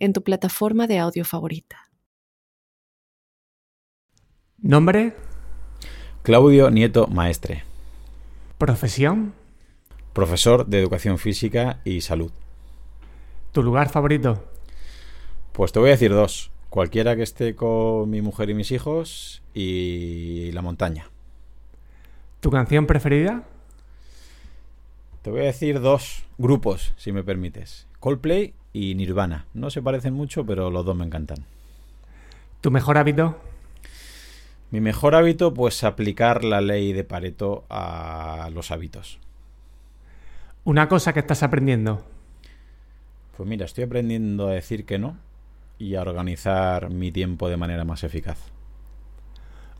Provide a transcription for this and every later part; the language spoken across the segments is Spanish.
en tu plataforma de audio favorita. ¿Nombre? Claudio Nieto Maestre, ¿Profesión? profesor de Educación Física y Salud. ¿Tu lugar favorito? Pues te voy a decir dos. Cualquiera que esté con mi mujer y mis hijos y la montaña. ¿Tu canción preferida? Te voy a decir dos grupos, si me permites. Coldplay y Nirvana. No se parecen mucho, pero los dos me encantan. ¿Tu mejor hábito? Mi mejor hábito, pues aplicar la ley de Pareto a los hábitos. ¿Una cosa que estás aprendiendo? Pues mira, estoy aprendiendo a decir que no y a organizar mi tiempo de manera más eficaz.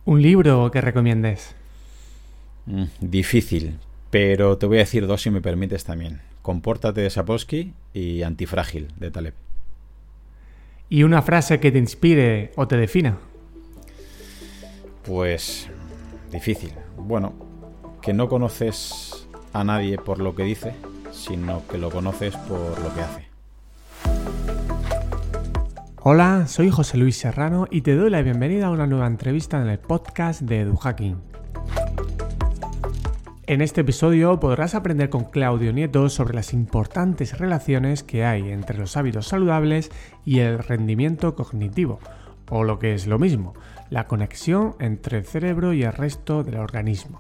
¿Un libro que recomiendes? Mm, difícil, pero te voy a decir dos si me permites también. Compórtate de Sapolsky y Antifrágil de Taleb. ¿Y una frase que te inspire o te defina? Pues difícil. Bueno, que no conoces a nadie por lo que dice, sino que lo conoces por lo que hace. Hola, soy José Luis Serrano y te doy la bienvenida a una nueva entrevista en el podcast de EduHacking. En este episodio podrás aprender con Claudio Nieto sobre las importantes relaciones que hay entre los hábitos saludables y el rendimiento cognitivo, o lo que es lo mismo, la conexión entre el cerebro y el resto del organismo.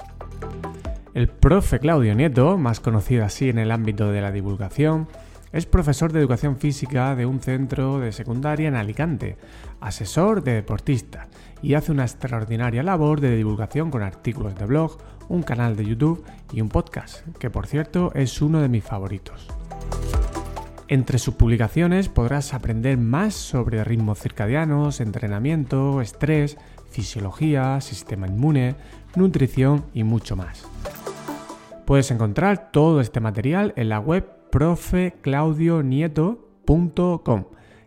El profe Claudio Nieto, más conocido así en el ámbito de la divulgación, es profesor de educación física de un centro de secundaria en Alicante, asesor de deportistas y hace una extraordinaria labor de divulgación con artículos de blog, un canal de YouTube y un podcast, que por cierto es uno de mis favoritos. Entre sus publicaciones podrás aprender más sobre ritmos circadianos, entrenamiento, estrés, fisiología, sistema inmune, nutrición y mucho más. Puedes encontrar todo este material en la web profeclaudionieto.com,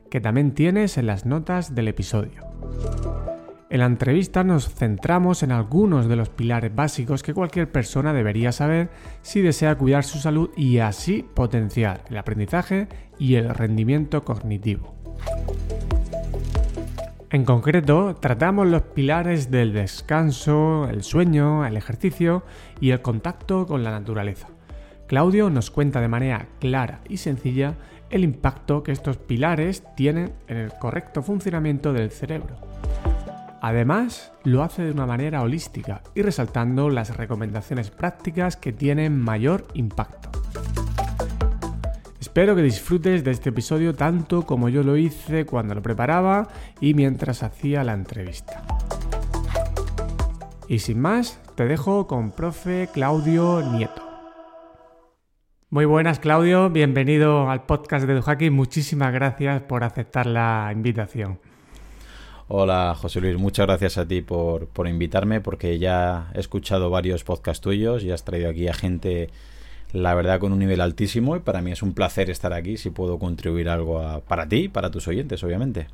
que también tienes en las notas del episodio. En la entrevista nos centramos en algunos de los pilares básicos que cualquier persona debería saber si desea cuidar su salud y así potenciar el aprendizaje y el rendimiento cognitivo. En concreto, tratamos los pilares del descanso, el sueño, el ejercicio y el contacto con la naturaleza. Claudio nos cuenta de manera clara y sencilla el impacto que estos pilares tienen en el correcto funcionamiento del cerebro. Además, lo hace de una manera holística y resaltando las recomendaciones prácticas que tienen mayor impacto. Espero que disfrutes de este episodio tanto como yo lo hice cuando lo preparaba y mientras hacía la entrevista. Y sin más, te dejo con profe Claudio Nieto. Muy buenas Claudio, bienvenido al podcast de EduHacking. Muchísimas gracias por aceptar la invitación. Hola José Luis, muchas gracias a ti por, por invitarme porque ya he escuchado varios podcasts tuyos y has traído aquí a gente la verdad con un nivel altísimo y para mí es un placer estar aquí si puedo contribuir algo a- para ti, para tus oyentes, obviamente.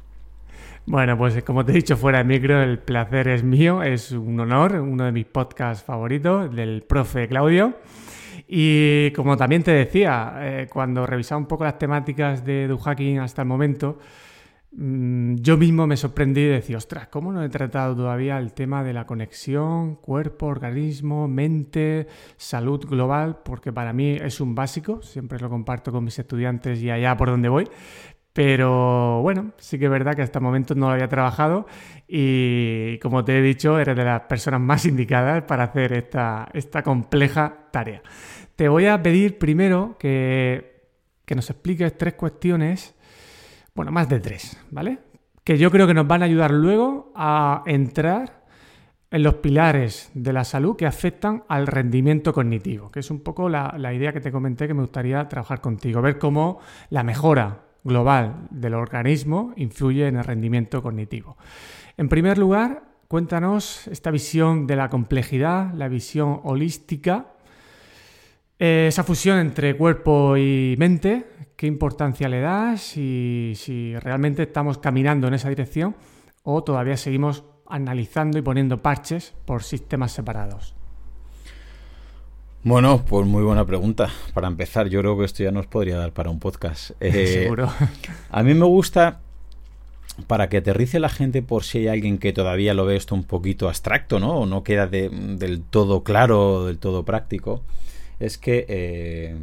Bueno, pues como te he dicho fuera de micro, el placer es mío, es un honor, uno de mis podcasts favoritos del profe Claudio. Y como también te decía, eh, cuando revisaba un poco las temáticas de EduHacking hasta el momento, yo mismo me sorprendí y decía, ostras, ¿cómo no he tratado todavía el tema de la conexión cuerpo, organismo, mente, salud global? Porque para mí es un básico, siempre lo comparto con mis estudiantes y allá por donde voy. Pero bueno, sí que es verdad que hasta el momento no lo había trabajado y como te he dicho, eres de las personas más indicadas para hacer esta, esta compleja tarea. Te voy a pedir primero que, que nos expliques tres cuestiones, bueno, más de tres, ¿vale? Que yo creo que nos van a ayudar luego a entrar en los pilares de la salud que afectan al rendimiento cognitivo, que es un poco la, la idea que te comenté que me gustaría trabajar contigo, ver cómo la mejora global del organismo influye en el rendimiento cognitivo. En primer lugar, cuéntanos esta visión de la complejidad, la visión holística, eh, esa fusión entre cuerpo y mente, qué importancia le das y si realmente estamos caminando en esa dirección o todavía seguimos analizando y poniendo parches por sistemas separados. Bueno, pues muy buena pregunta. Para empezar, yo creo que esto ya nos podría dar para un podcast. Eh, Seguro. A mí me gusta, para que aterrice la gente por si hay alguien que todavía lo ve esto un poquito abstracto, ¿no? O no queda del todo claro, del todo práctico, es que eh,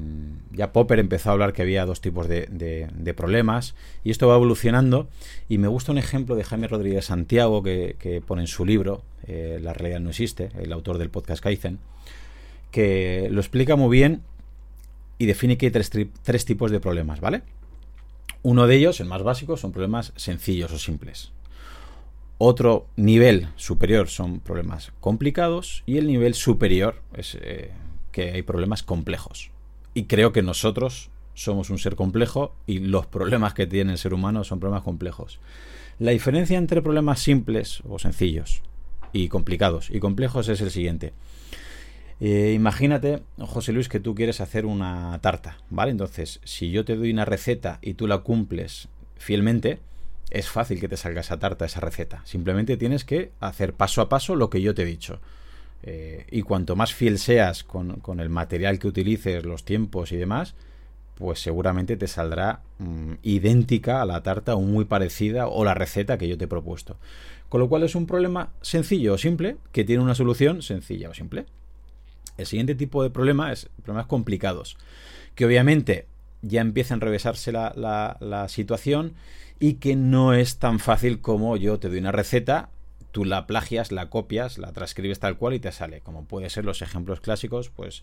ya Popper empezó a hablar que había dos tipos de, problemas y esto va evolucionando y me gusta un ejemplo de Jaime Rodríguez Santiago que, pone en su libro, eh, La realidad no existe, el autor del podcast Kaizen, que lo explica muy bien y define que hay tres, tipos de problemas, ¿vale? Uno de ellos, el más básico, son problemas sencillos o simples. Otro nivel superior son problemas complicados y el nivel superior es eh, que hay problemas complejos. Y creo que nosotros somos un ser complejo y los problemas que tiene el ser humano son problemas complejos. La diferencia entre problemas simples o sencillos y complicados y complejos es el siguiente. Eh, imagínate, José Luis, que tú quieres hacer una tarta, ¿vale? Entonces, si yo te doy una receta y tú la cumples fielmente, es fácil que te salga esa tarta, esa receta. Simplemente tienes que hacer paso a paso lo que yo te he dicho. Eh, y cuanto más fiel seas con, el material que utilices, los tiempos y demás, pues seguramente te saldrá mm, idéntica a la tarta o muy parecida o la receta que yo te he propuesto. Con lo cual es un problema sencillo o simple que tiene una solución sencilla o simple. El siguiente tipo de problema es problemas complicados, que obviamente ya empieza a enrevesarse la, la, situación y que no es tan fácil como yo te doy una receta, tú la plagias, la copias, la transcribes tal cual y te sale. Como puede ser los ejemplos clásicos, pues,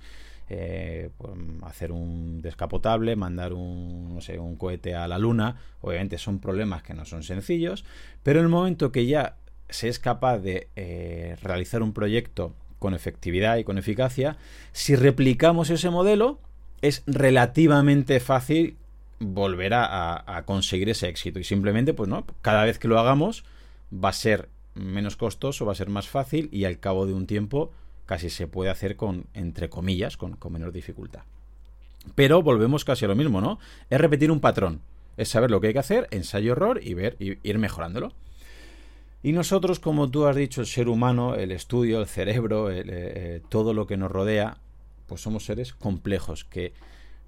eh, pues hacer un descapotable, mandar un, cohete a la luna. Obviamente son problemas que no son sencillos, pero en el momento que ya se es capaz de eh, realizar un proyecto con efectividad y con eficacia, si replicamos ese modelo, es relativamente fácil volver a, conseguir ese éxito. Y simplemente, pues no, cada vez que lo hagamos, va a ser menos costoso, va a ser más fácil y al cabo de un tiempo casi se puede hacer con, entre comillas, con, con menor dificultad. Pero volvemos casi a lo mismo, ¿no? Es repetir un patrón. Es saber lo que hay que hacer, ensayo-error y ver, y ir mejorándolo. Y nosotros, como tú has dicho, el ser humano, el estudio, el cerebro, eh, eh, todo lo que nos rodea, pues somos seres complejos, que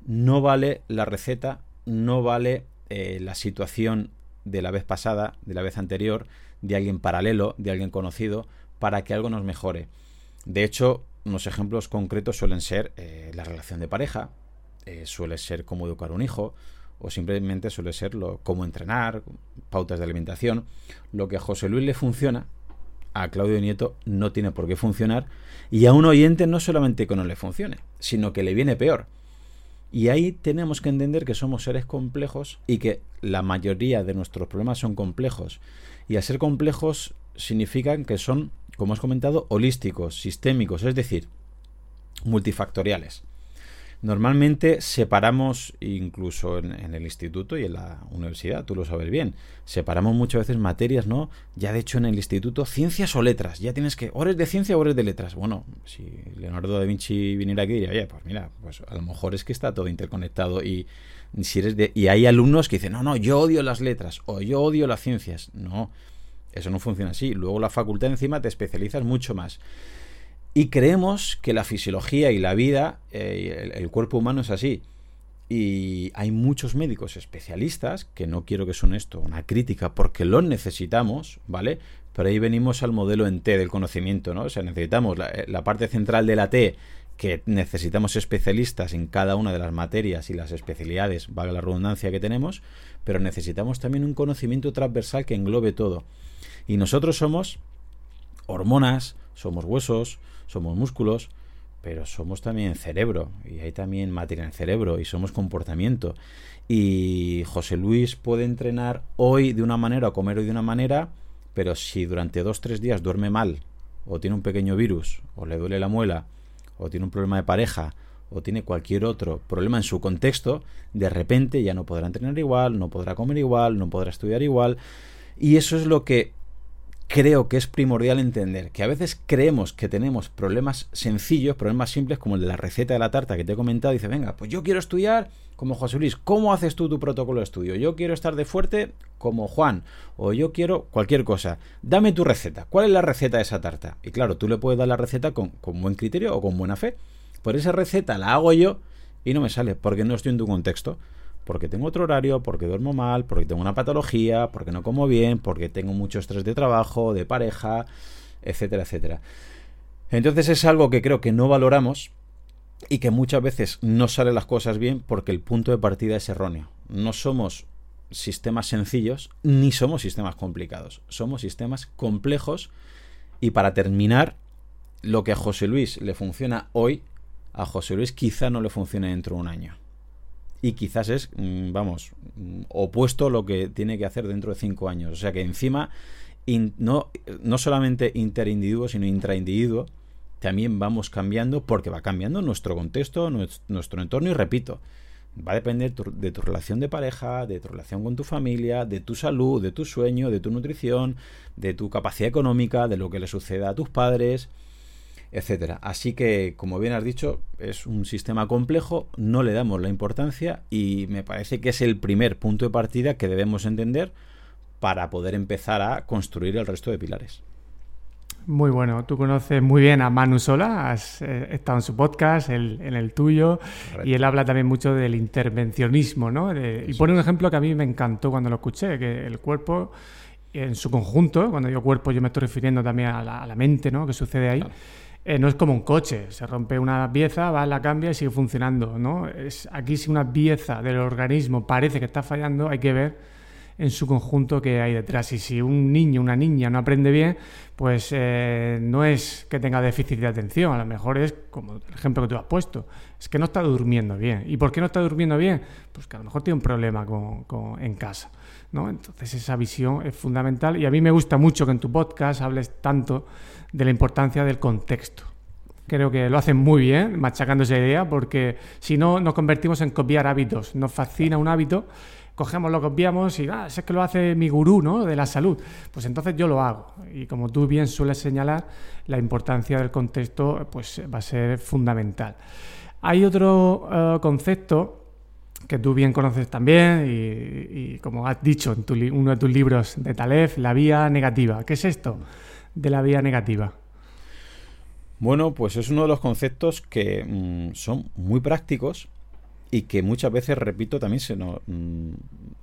no vale la receta, no vale eh, la situación de la vez pasada, de la vez anterior, de alguien paralelo, de alguien conocido, para que algo nos mejore. De hecho, unos ejemplos concretos suelen ser la relación de pareja, suele ser cómo educar un hijo, o simplemente suele ser cómo entrenar, pautas de alimentación. Lo que a José Luis le funciona, a Claudio Nieto no tiene por qué funcionar y a un oyente no solamente que no le funcione, sino que le viene peor. Y ahí tenemos que entender que somos seres complejos y que la mayoría de nuestros problemas son complejos. Y al ser complejos significan que son, como has comentado, holísticos, sistémicos, es decir, multifactoriales. Normalmente separamos, incluso en, el instituto y en la universidad, tú lo sabes bien, separamos muchas veces materias, ¿no? Ya de hecho en el instituto, ciencias o letras, ya tienes que, horas de ciencia o horas de letras. Bueno, si Leonardo da Vinci viniera aquí diría, oye, pues mira, pues a lo mejor es que está todo interconectado y si eres de, y hay alumnos que dicen, no, no, yo odio las letras o yo odio las ciencias. No, eso no funciona así. Luego la facultad encima te especializas mucho más. Y creemos que la fisiología y la vida, eh, el, cuerpo humano es así. Y hay muchos médicos especialistas, que no quiero que son esto una crítica, porque los necesitamos, ¿vale? Pero ahí venimos al modelo en T del conocimiento, ¿no? O sea, necesitamos la, la parte central de la T, que necesitamos especialistas en cada una de las materias y las especialidades, valga la redundancia que tenemos, pero necesitamos también un conocimiento transversal que englobe todo. Y nosotros somos hormonas, somos huesos, somos músculos, pero somos también cerebro y hay también materia en el cerebro y somos comportamiento. Y José Luis puede entrenar hoy de una manera o comer hoy de una manera, pero si durante dos tres días duerme mal o tiene un pequeño virus o le duele la muela o tiene un problema de pareja o tiene cualquier otro problema en su contexto, de repente ya no podrá entrenar igual, no podrá comer igual, no podrá estudiar igual. Y eso es lo que creo que es primordial entender, que a veces creemos que tenemos problemas sencillos, problemas simples como el de la receta de la tarta que te he comentado, dice, venga, pues yo quiero estudiar como José Luis, ¿cómo haces tú tu protocolo de estudio? Yo quiero estar de fuerte como Juan, o yo quiero cualquier cosa. Dame tu receta. ¿Cuál es la receta de esa tarta? Y claro, tú le puedes dar la receta con, con buen criterio o con buena fe. Por esa receta la hago yo y no me sale, porque no estoy en tu contexto porque tengo otro horario, porque duermo mal, porque tengo una patología, porque no como bien, porque tengo mucho estrés de trabajo, de pareja, etcétera, etcétera. Entonces es algo que creo que no valoramos y que muchas veces no salen las cosas bien porque el punto de partida es erróneo. No somos sistemas sencillos ni somos sistemas complicados. Somos sistemas complejos y para terminar, lo que a José Luis le funciona hoy, a José Luis quizá no le funcione dentro de un año y quizás es, mm, vamos, mm, opuesto a lo que tiene que hacer dentro de cinco años. O sea que encima, no, no solamente interindividuo, sino intraindividuo, también vamos cambiando porque va cambiando nuestro contexto, nuestro entorno y repito, va a depender de tu relación de pareja, de tu relación con tu familia, de tu salud, de tu sueño, de tu nutrición, de tu capacidad económica, de lo que le suceda a tus padres etcétera. Así que, como bien has dicho, es un sistema complejo, no le damos la importancia y me parece que es el primer punto de partida que debemos entender para poder empezar a construir el resto de pilares. Muy bueno, tú conoces muy bien a Manu Sola, has eh, estado en su podcast, en el tuyo, y él habla también mucho del intervencionismo, ¿no? y pone un ejemplo que a mí me encantó cuando lo escuché, que el cuerpo en su conjunto, cuando digo cuerpo yo me estoy refiriendo también a la, mente, ¿no? Que sucede ahí. Eh, no es como un coche, se rompe una pieza, va, la cambia y sigue funcionando, ¿no? Es, aquí si una pieza del organismo parece que está fallando, hay que ver en su conjunto que hay detrás. Y si un niño, una niña no aprende bien, pues eh, no es que tenga déficit de atención, a lo mejor es como el ejemplo que tú has puesto, es que no está durmiendo bien. ¿Y por qué no está durmiendo bien? Pues que a lo mejor tiene un problema con, en casa. ¿no? Entonces esa visión es fundamental y a mí me gusta mucho que en tu podcast hables tanto de la importancia del contexto. Creo que lo hacen muy bien, machacando esa idea, porque si no, nos convertimos en copiar hábitos. Nos fascina un hábito, cogemos, lo copiamos y, ah, es que lo hace mi gurú, ¿no? De la salud. Pues entonces yo lo hago. Y como tú bien sueles señalar, la importancia del contexto pues, va a ser fundamental. Hay otro eh, concepto que tú bien conoces también y, como has dicho en uno de tus libros de Talef, la vía negativa. ¿Qué es esto? De la vía negativa? Bueno, pues es uno de los conceptos que mm, son muy prácticos y que muchas veces, repito, también se mm,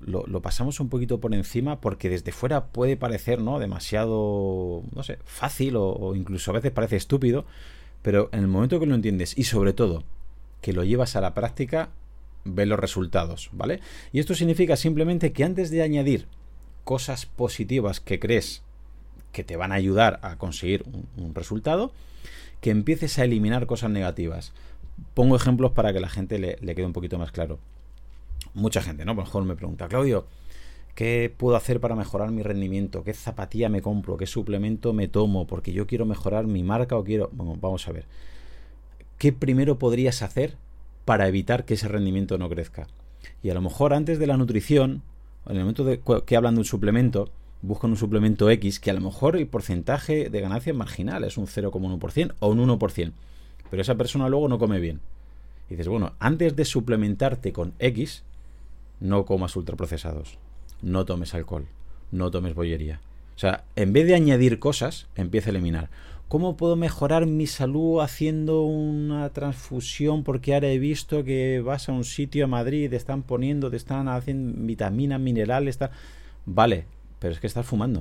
lo, pasamos un poquito por encima porque desde fuera puede parecer ¿no? demasiado, no sé, fácil o, incluso a veces parece estúpido, pero en el momento que lo entiendes y sobre todo que lo llevas a la práctica, ves los resultados, ¿vale? Y esto significa simplemente que antes de añadir cosas positivas que crees que te van a ayudar a conseguir un, resultado, que empieces a eliminar cosas negativas. Pongo ejemplos para que la gente le, quede un poquito más claro. Mucha gente, ¿no? Por lo mejor me pregunta, Claudio, ¿qué puedo hacer para mejorar mi rendimiento? ¿Qué zapatilla me compro? ¿Qué suplemento me tomo? Porque yo quiero mejorar mi marca o quiero... Bueno, vamos a ver. ¿Qué primero podrías hacer para evitar que ese rendimiento no crezca? Y a lo mejor antes de la nutrición, en el momento de que hablan de un suplemento, buscan un suplemento X que a lo mejor el porcentaje de ganancia es marginal, es un 0,1% o un 1%, pero esa persona luego no come bien. Y dices, bueno, antes de suplementarte con X, no comas ultraprocesados, no tomes alcohol, no tomes bollería. O sea, en vez de añadir cosas, empieza a eliminar. ¿Cómo puedo mejorar mi salud haciendo una transfusión? Porque ahora he visto que vas a un sitio a Madrid, te están poniendo, te están haciendo vitaminas, minerales, tal. Vale, pero es que estás fumando.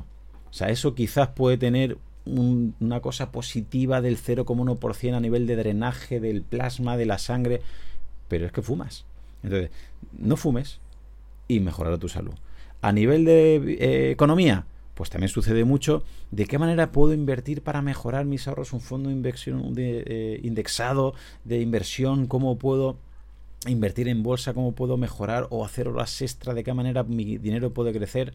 O sea, eso quizás puede tener una cosa positiva del 0,1% a nivel de drenaje del plasma, de la sangre, pero es que fumas. Entonces, no fumes y mejorará tu salud. A nivel de eh, economía, pues también sucede mucho. ¿De qué manera puedo invertir para mejorar mis ahorros? Un fondo de inversión eh, indexado de inversión, ¿cómo puedo invertir en bolsa? ¿Cómo puedo mejorar o hacer horas extra? ¿De qué manera mi dinero puede crecer?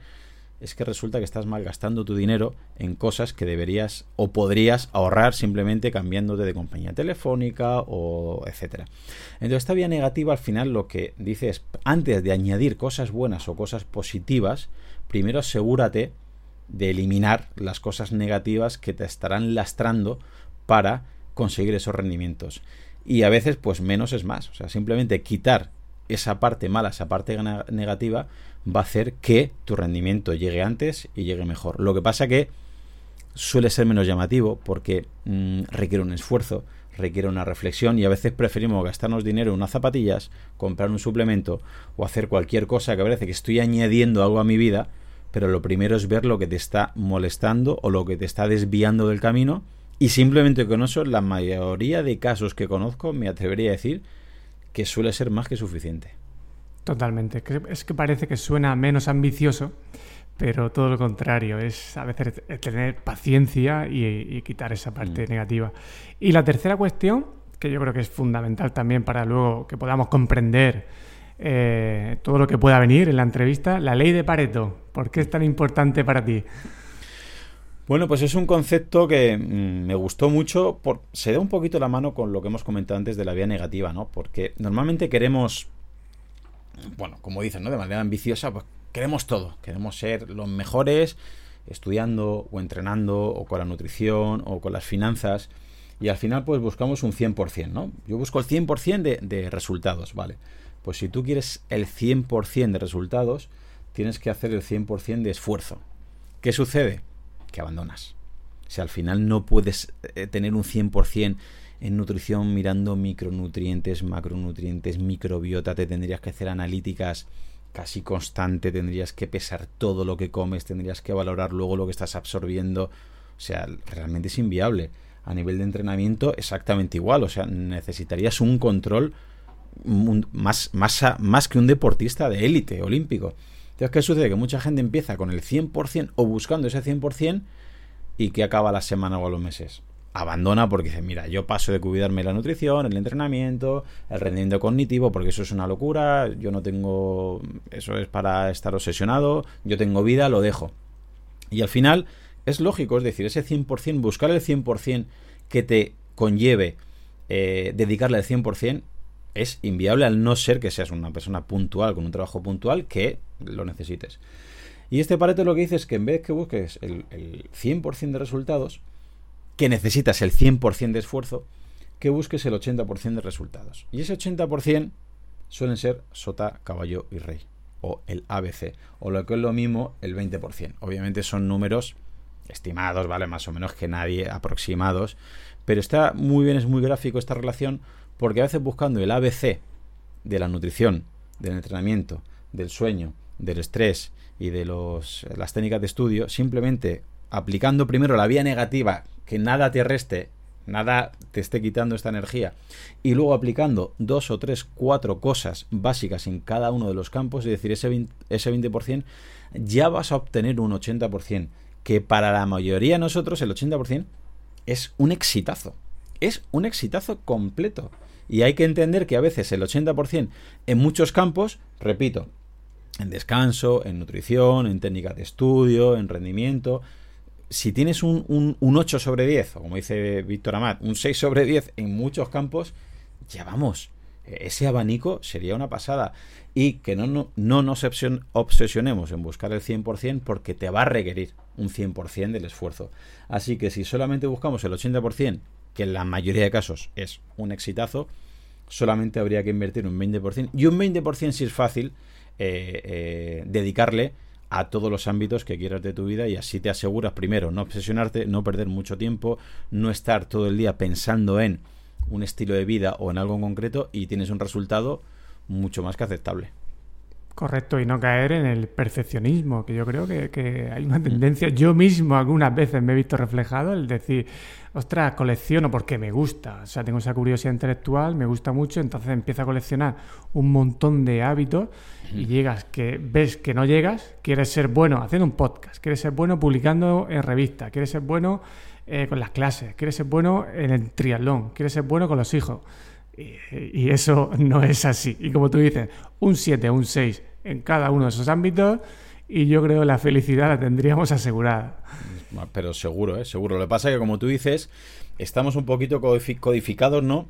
Es que resulta que estás malgastando tu dinero en cosas que deberías o podrías ahorrar simplemente cambiándote de compañía telefónica o etcétera. Entonces, esta vía negativa al final lo que dice es, antes de añadir cosas buenas o cosas positivas, primero asegúrate de eliminar las cosas negativas que te estarán lastrando para conseguir esos rendimientos. Y a veces, pues menos es más. O sea, simplemente quitar esa parte mala, esa parte negativa, va a hacer que tu rendimiento llegue antes y llegue mejor. Lo que pasa que suele ser menos llamativo porque mm, requiere un esfuerzo, requiere una reflexión y a veces preferimos gastarnos dinero en unas zapatillas, comprar un suplemento o hacer cualquier cosa que parece que estoy añadiendo algo a mi vida, pero lo primero es ver lo que te está molestando o lo que te está desviando del camino y simplemente con eso, la mayoría de casos que conozco, me atrevería a decir que suele ser más que suficiente. Totalmente. Es que parece que suena menos ambicioso, pero todo lo contrario. Es a veces tener paciencia y, quitar esa parte mm. negativa. Y la tercera cuestión, que yo creo que es fundamental también para luego que podamos comprender eh, todo lo que pueda venir en la entrevista, la ley de Pareto. ¿Por qué es tan importante para ti? Bueno, pues es un concepto que mm, me gustó mucho, por, se da un poquito la mano con lo que hemos comentado antes de la vía negativa, ¿no? Porque normalmente queremos, bueno, como dicen, ¿no? De manera ambiciosa, pues queremos todo, queremos ser los mejores estudiando o entrenando o con la nutrición o con las finanzas y al final pues buscamos un 100%, ¿no? Yo busco el 100% de, de resultados, ¿vale? Pues si tú quieres el 100% de resultados, tienes que hacer el 100% de esfuerzo. ¿Qué sucede? que abandonas. Sea, al final no puedes eh, tener un 100% en nutrición mirando micronutrientes, macronutrientes, microbiota, te tendrías que hacer analíticas casi constante, tendrías que pesar todo lo que comes, tendrías que valorar luego lo que estás absorbiendo. O sea, realmente es inviable. A nivel de entrenamiento, exactamente igual. O sea, necesitarías un control más, más, más que un deportista de élite olímpico. Entonces, ¿qué sucede? Que mucha gente empieza con el 100% o buscando ese 100% y que acaba la semana o a los meses. Abandona porque dice, mira, yo paso de cuidarme la nutrición, el entrenamiento, el rendimiento cognitivo, porque eso es una locura, yo no tengo, eso es para estar obsesionado, yo tengo vida, lo dejo. Y al final es lógico, es decir, ese 100%, buscar el 100% que te conlleve eh, dedicarle el 100%, es inviable al no ser que seas una persona puntual, con un trabajo puntual, que lo necesites. Y este Pareto lo que dice es que en vez que busques el, 100% de resultados, que necesitas el 100% de esfuerzo, que busques el 80% de resultados. Y ese 80% suelen ser sota, caballo y rey, o el ABC, o lo que es lo mismo, el 20%. Obviamente son números estimados, ¿vale? Más o menos que nadie, aproximados, pero está muy bien, es muy gráfico esta relación porque a veces buscando el ABC de la nutrición, del entrenamiento, del sueño, del estrés y de los, las técnicas de estudio, simplemente aplicando primero la vía negativa, que nada te reste, nada te esté quitando esta energía, y luego aplicando dos o tres, cuatro cosas básicas en cada uno de los campos, es decir, ese 20%, ese 20% ya vas a obtener un 80%, que para la mayoría de nosotros el 80% es un exitazo, es un exitazo completo. Y hay que entender que a veces el 80% en muchos campos, repito, en descanso, en nutrición, en técnica de estudio, en rendimiento, si tienes un, un, 8 sobre 10, o como dice Víctor Amat, un 6 sobre 10 en muchos campos, ya vamos, ese abanico sería una pasada. Y que no, no, no nos obsesionemos en buscar el 100% porque te va a requerir un 100% del esfuerzo. Así que si solamente buscamos el 80%, que en la mayoría de casos es un exitazo, solamente habría que invertir un 20%. Y un 20% si es fácil eh, eh, dedicarle a todos los ámbitos que quieras de tu vida y así te aseguras primero no obsesionarte, no perder mucho tiempo, no estar todo el día pensando en un estilo de vida o en algo en concreto y tienes un resultado mucho más que aceptable. Correcto, y no caer en el perfeccionismo, que yo creo que, hay una tendencia, yo mismo algunas veces me he visto reflejado, el decir, ostras, colecciono porque me gusta, o sea, tengo esa curiosidad intelectual, me gusta mucho, entonces empiezo a coleccionar un montón de hábitos y llegas, que ves que no llegas, quieres ser bueno haciendo un podcast, quieres ser bueno publicando en revistas, quieres ser bueno eh, con las clases, quieres ser bueno en el triatlón, quieres ser bueno con los hijos. Y, eso no es así. Y como tú dices, un 7, un 6 en cada uno de esos ámbitos y yo creo la felicidad la tendríamos asegurada. Pero seguro, ¿eh? seguro. Lo que pasa es que, como tú dices, estamos un poquito codificados, ¿no?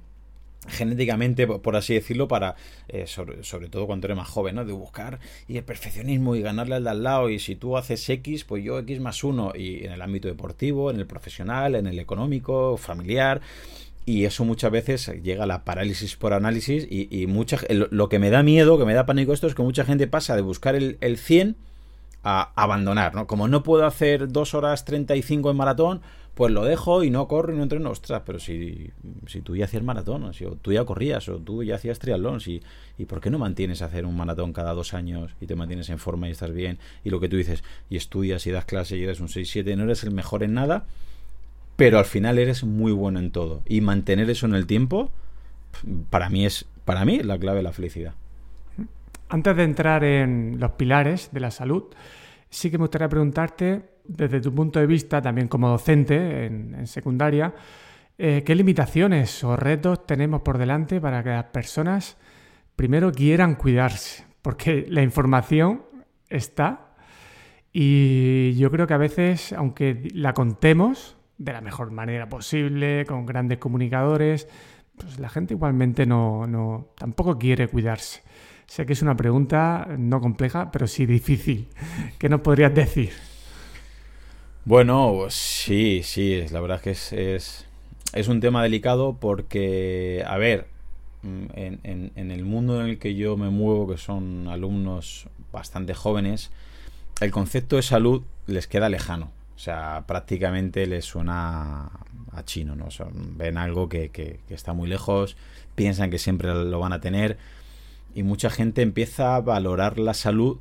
genéticamente, por así decirlo, para, eh, sobre, todo cuando eres más joven, ¿no? De buscar y el perfeccionismo y ganarle al de al lado. Y si tú haces X, pues yo X más uno. Y en el ámbito deportivo, en el profesional, en el económico, familiar. Y eso muchas veces llega a la parálisis por análisis. Y, y mucha, lo que me da miedo, que me da pánico esto, es que mucha gente pasa de buscar el, el 100 a abandonar, ¿no? Como no puedo hacer 2 horas 35 en maratón, pues lo dejo y no corro y no entreno. Ostras, pero si, si tú ya hacías maratón, o si tú ya corrías, o tú ya hacías triatlón, si, ¿y por qué no mantienes hacer un maratón cada dos años y te mantienes en forma y estás bien? Y lo que tú dices, y estudias y das clase y eres un 6-7, no eres el mejor en nada, pero al final eres muy bueno en todo. Y mantener eso en el tiempo, para mí es, para mí, la clave de la felicidad. Antes de entrar en los pilares de la salud, sí que me gustaría preguntarte, desde tu punto de vista, también como docente en, secundaria, eh, ¿qué limitaciones o retos tenemos por delante para que las personas primero quieran cuidarse? Porque la información está y yo creo que a veces, aunque la contemos de la mejor manera posible, con grandes comunicadores, pues la gente igualmente no, no tampoco quiere cuidarse. Sé que es una pregunta no compleja, pero sí difícil. ¿Qué nos podrías decir? Bueno, sí, sí, la verdad es que es, es, un tema delicado porque, a ver, en, en, el mundo en el que yo me muevo, que son alumnos bastante jóvenes, el concepto de salud les queda lejano. O sea, prácticamente les suena a chino, ¿no? ven algo que, que, que, está muy lejos, piensan que siempre lo van a tener y mucha gente empieza a valorar la salud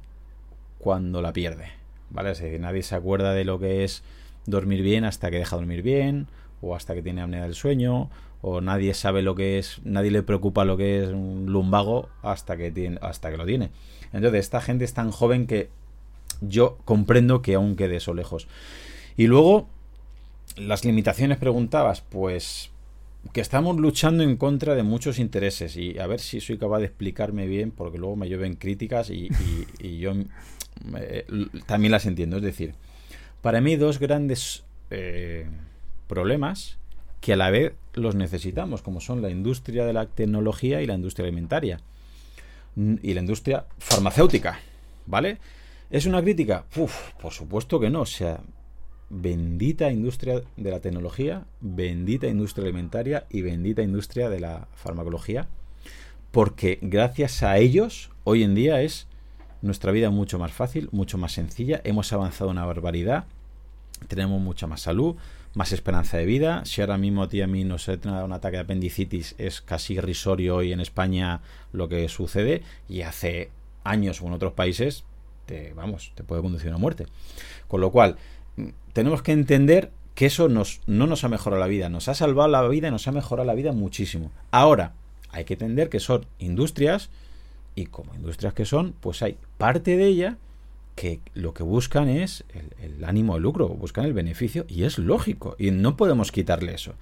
cuando la pierde, ¿vale? Es decir, nadie se acuerda de lo que es dormir bien hasta que deja dormir bien, o hasta que tiene apnea del sueño, o nadie sabe lo que es, nadie le preocupa lo que es un lumbago hasta que, tiene, hasta que lo tiene. Entonces, esta gente es tan joven que yo comprendo que aún quede eso lejos. Y luego, las limitaciones preguntabas, pues que estamos luchando en contra de muchos intereses y a ver si soy capaz de explicarme bien porque luego me llueven críticas y, yo también las entiendo. Es decir, para mí dos grandes eh, problemas que a la vez los necesitamos, como son la industria de la tecnología y la industria alimentaria y la industria farmacéutica, ¿vale? ¿Es una crítica? Uf, por supuesto que no. O sea, bendita industria de la tecnología, bendita industria alimentaria y bendita industria de la farmacología, porque gracias a ellos hoy en día es nuestra vida mucho más fácil, mucho más sencilla, hemos avanzado una barbaridad, tenemos mucha más salud, más esperanza de vida. Si ahora mismo a ti a mí nos ha un ataque de apendicitis, es casi irrisorio hoy en España lo que sucede y hace años o en otros países, te, vamos, te puede conducir a muerte. Con lo cual, tenemos que entender que eso nos, no nos ha mejorado la vida, nos ha salvado la vida nos ha mejorado la vida muchísimo. Ahora, hay que entender que son industrias y como industrias que son, pues hay parte de ella que lo que buscan es el, ánimo de lucro, buscan el beneficio y es lógico y no podemos quitarle eso.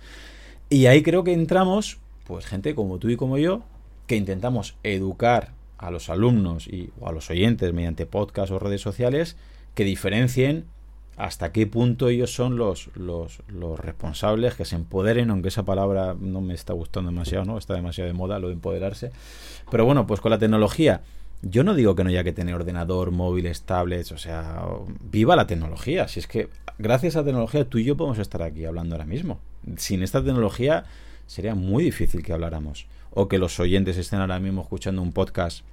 Y ahí creo que entramos, pues gente como tú y como yo, que intentamos educar a los alumnos y, o a los oyentes mediante podcast o redes sociales que diferencien hasta qué punto ellos son los, los, los, responsables que se empoderen, aunque esa palabra no me está gustando demasiado, ¿no? Está demasiado de moda lo de empoderarse. Pero bueno, pues con la tecnología, yo no digo que no haya que tener ordenador, móviles, tablets, o sea, viva la tecnología. Si es que gracias a la tecnología tú y yo podemos estar aquí hablando ahora mismo. Sin esta tecnología sería muy difícil que habláramos. O que los oyentes estén ahora mismo escuchando un podcast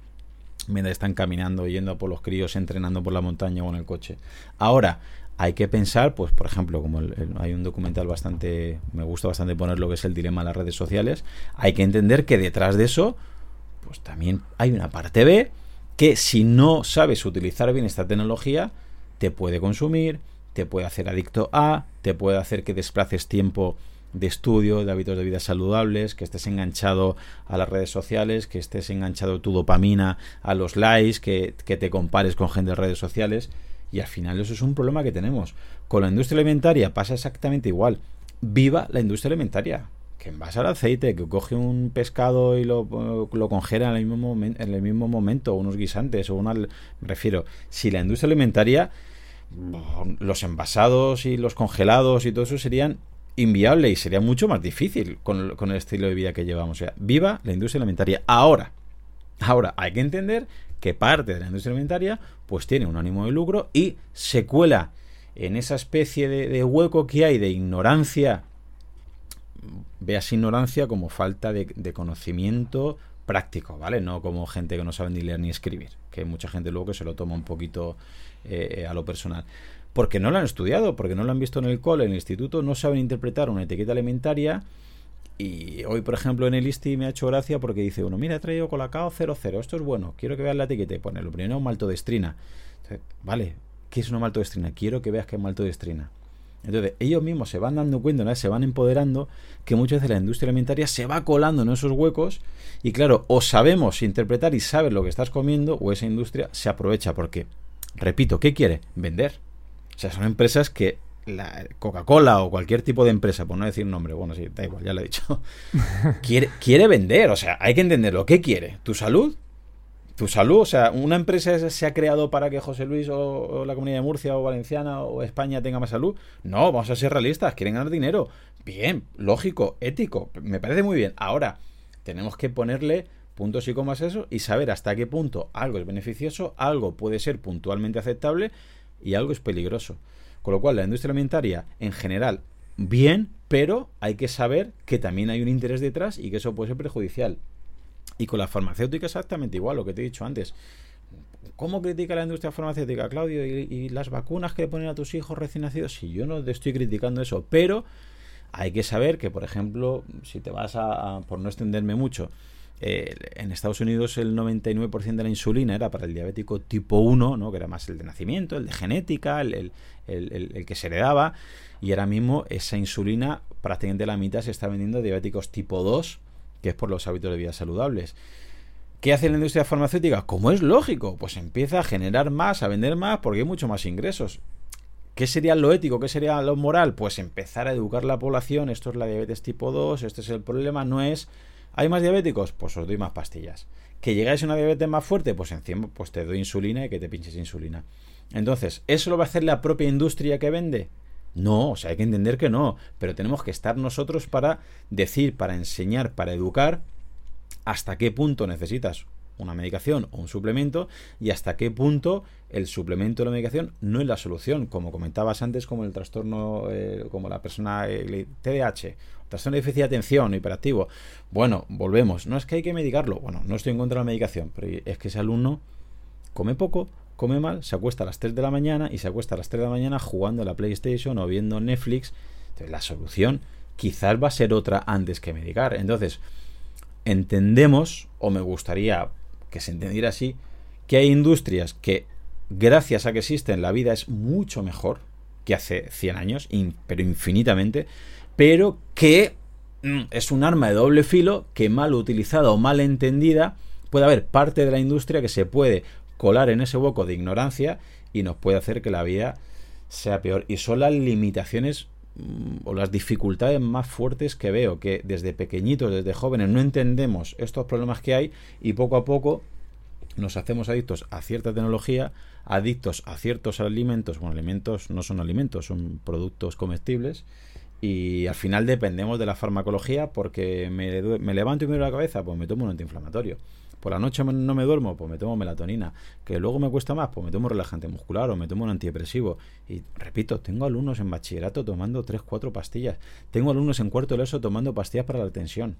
mientras están caminando, yendo por los críos, entrenando por la montaña o en el coche. Ahora, hay que pensar, pues por ejemplo, como hay un documental bastante, me gusta bastante poner lo que es el dilema de las redes sociales, hay que entender que detrás de eso, pues también hay una parte B que si no sabes utilizar bien esta tecnología, te puede consumir, te puede hacer adicto a, te puede hacer que desplaces tiempo de estudio, de hábitos de vida saludables, que estés enganchado a las redes sociales, que estés enganchado tu dopamina a los likes, que, que te compares con gente de redes sociales. Y al final eso es un problema que tenemos. Con la industria alimentaria pasa exactamente igual. Viva la industria alimentaria. que envasa el aceite, que coge un pescado y lo, lo congela en el, mismo en el mismo momento, unos guisantes, o una... Me refiero, si la industria alimentaria, los envasados y los congelados y todo eso serían inviable y sería mucho más difícil con, con el estilo de vida que llevamos. Viva la industria alimentaria. Ahora, ahora hay que entender que parte de la industria alimentaria pues tiene un ánimo de lucro y se cuela en esa especie de, hueco que hay de ignorancia, veas ignorancia como falta de, conocimiento práctico, ¿vale? No como gente que no sabe ni leer ni escribir, que mucha gente luego que se lo toma un poquito eh, a lo personal. Porque no lo han estudiado, porque no lo han visto en el cole, en el instituto, no saben interpretar una etiqueta alimentaria y hoy, por ejemplo, en el ISTI me ha hecho gracia porque dice uno, mira, he traído Colacao 00, esto es bueno, quiero que veas la etiqueta y pone lo primero maltodestrina. Entonces, vale, ¿qué es una maltodestrina? Quiero que veas que es maltodestrina. Entonces, ellos mismos se van dando cuenta, ¿no? se van empoderando que muchas veces la industria alimentaria se va colando en esos huecos y claro, o sabemos interpretar y saber lo que estás comiendo o esa industria se aprovecha porque, repito, ¿qué quiere? Vender. O sea, son empresas que la Coca-Cola o cualquier tipo de empresa, por no decir nombre, bueno, sí, da igual, ya lo he dicho, quiere, quiere vender, o sea, hay que entenderlo. ¿Qué quiere? ¿Tu salud? ¿Tu salud? O sea, ¿una empresa se ha creado para que José Luis o, la Comunidad de Murcia o Valenciana o España tenga más salud? No, vamos a ser realistas, quieren ganar dinero. Bien, lógico, ético, me parece muy bien. Ahora, tenemos que ponerle puntos y comas a eso y saber hasta qué punto algo es beneficioso, algo puede ser puntualmente aceptable y algo es peligroso. Con lo cual, la industria alimentaria, en general, bien, pero hay que saber que también hay un interés detrás y que eso puede ser perjudicial. Y con la farmacéutica exactamente igual, lo que te he dicho antes. ¿Cómo critica la industria farmacéutica, Claudio? ¿Y, las vacunas que ponen a tus hijos recién nacidos? Si yo no estoy criticando eso, pero hay que saber que, por ejemplo, si te vas a por no extenderme mucho, en Estados Unidos el 99% de la insulina era para el diabético tipo 1, ¿no? que era más el de nacimiento, el de genética, el, que se heredaba. Y ahora mismo esa insulina, prácticamente la mitad, se está vendiendo a diabéticos tipo 2, que es por los hábitos de vida saludables. ¿Qué hace la industria farmacéutica? Como es lógico, pues empieza a generar más, a vender más, porque hay mucho más ingresos. ¿Qué sería lo ético? ¿Qué sería lo moral? Pues empezar a educar la población. Esto es la diabetes tipo 2, este es el problema, no es ¿Hay más diabéticos? Pues os doy más pastillas. ¿Que llegáis a una diabetes más fuerte? Pues encima pues te doy insulina y que te pinches insulina. Entonces, ¿eso lo va a hacer la propia industria que vende? No, o sea, hay que entender que no, pero tenemos que estar nosotros para decir, para enseñar, para educar hasta qué punto necesitas una medicación o un suplemento y hasta qué punto el suplemento o la medicación no es la solución, como comentabas antes, como el trastorno, eh, como la persona el trastorno de déficit de atención, hiperactivo. Bueno, volvemos, no es que hay que medicarlo, bueno, no estoy en contra de la medicación, pero es que ese alumno come poco, come mal, se acuesta a las 3 de la mañana y se acuesta a las 3 de la mañana jugando a la PlayStation o viendo Netflix. Entonces, la solución quizás va a ser otra antes que medicar. Entonces, entendemos, o me gustaría que se entendiera así, que hay industrias que gracias a que existen la vida es mucho mejor que hace 100 años, pero infinitamente, pero que mm, es un arma de doble filo que mal utilizada o mal entendida puede haber parte de la industria que se puede colar en ese hueco de ignorancia y nos puede hacer que la vida sea peor. Y son las limitaciones mm, o las dificultades más fuertes que veo, que desde pequeñitos, desde jóvenes, no entendemos estos problemas que hay y poco a poco nos hacemos adictos a cierta tecnología, adictos a ciertos alimentos, bueno, alimentos no son alimentos, son productos comestibles, y al final dependemos de la farmacología porque me, me levanto y me duele la cabeza, pues me tomo un antiinflamatorio. Por la noche no me duermo, pues me tomo melatonina. Que luego me cuesta más, pues me tomo un relajante muscular o me tomo un antidepresivo. Y repito, tengo alumnos en bachillerato tomando 3, 4 pastillas. Tengo alumnos en cuarto de eso tomando pastillas para la tensión.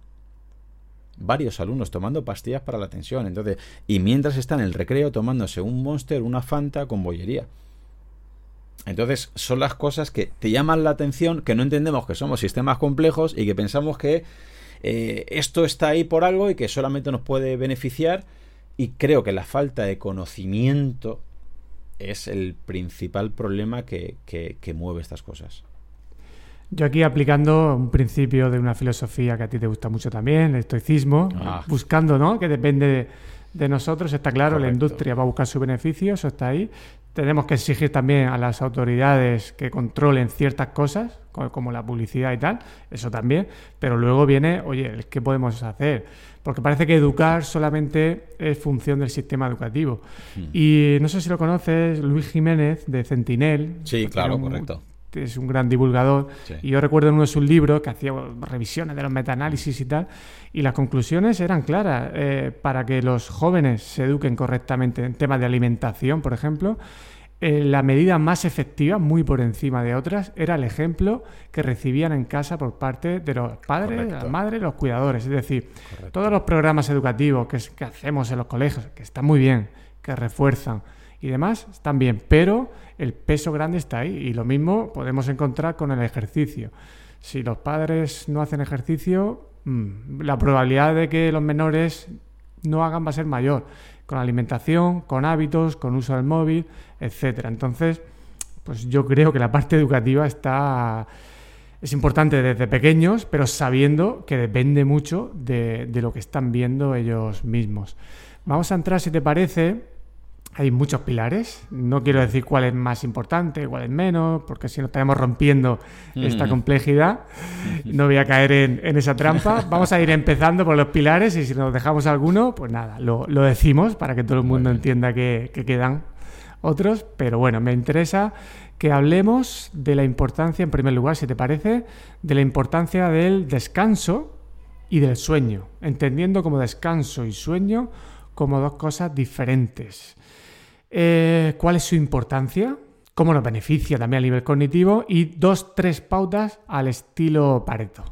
Varios alumnos tomando pastillas para la tensión. Entonces, y mientras están en el recreo tomándose un monster, una fanta con bollería. Entonces, son las cosas que te llaman la atención, que no entendemos que somos sistemas complejos y que pensamos que eh, esto está ahí por algo y que solamente nos puede beneficiar y creo que la falta de conocimiento es el principal problema que, mueve estas cosas. Yo aquí aplicando un principio de una filosofía que a ti te gusta mucho también, el estoicismo, ah. buscando, ¿no? Que depende de, nosotros, está claro, la industria va a buscar su beneficio, eso está ahí, tenemos que exigir también a las autoridades que controlen ciertas cosas, como la publicidad y tal, eso también, pero luego viene, oye, ¿qué podemos hacer? Porque parece que educar solamente es función del sistema educativo. Hmm. Y no sé si lo conoces, Luis Jiménez de Centinel. Sí, claro, correcto es un gran divulgador. Y yo recuerdo en uno de sus libros que hacía revisiones de los metaanálisis y tal, y las conclusiones eran claras. Eh, para que los jóvenes se eduquen correctamente en temas de alimentación, por ejemplo, eh, la medida más efectiva, muy por encima de otras, era el ejemplo que recibían en casa por parte de los padres, de las madres, los cuidadores. Es decir, todos los programas educativos que, que hacemos en los colegios, que están muy bien, que refuerzan y demás, están bien, pero el peso grande está ahí. Y lo mismo podemos encontrar con el ejercicio. Si los padres no hacen ejercicio, mm, la probabilidad de que los menores no hagan va a ser mayor, con alimentación, con hábitos, con uso del móvil, etcétera. Entonces, pues yo creo que la parte educativa está es importante desde pequeños, pero sabiendo que depende mucho de, de lo que están viendo ellos mismos. Vamos a entrar, si te parece, hay muchos pilares. No quiero decir cuál es más importante, cuál es menos, porque si nos estamos rompiendo esta complejidad, no voy a caer en, esa trampa. Vamos a ir empezando por los pilares y si nos dejamos alguno, pues nada, lo, decimos para que todo el mundo entienda que, que quedan otros. Pero bueno, me interesa que hablemos de la importancia, en primer lugar, si te parece, de la importancia del descanso y del sueño, entendiendo como descanso y sueño como dos cosas diferentes. Eh, cuál es su importancia, cómo nos beneficia también a nivel cognitivo y dos, tres pautas al estilo Pareto.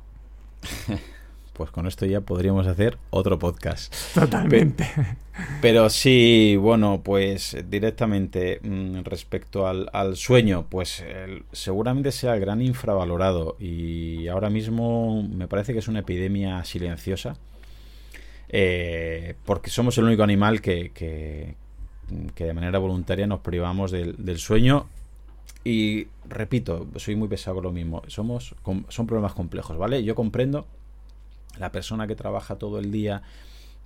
Pues con esto ya podríamos hacer otro podcast. Totalmente. Pero, sí, bueno, pues directamente mm, respecto al, sueño, pues seguramente sea el gran infravalorado y ahora mismo me parece que es una epidemia silenciosa. Eh, porque somos el único animal que, que de manera voluntaria nos privamos del, sueño y repito, soy muy pesado con lo mismo. Somos, son problemas complejos, ¿vale? Yo comprendo la persona que trabaja todo el día,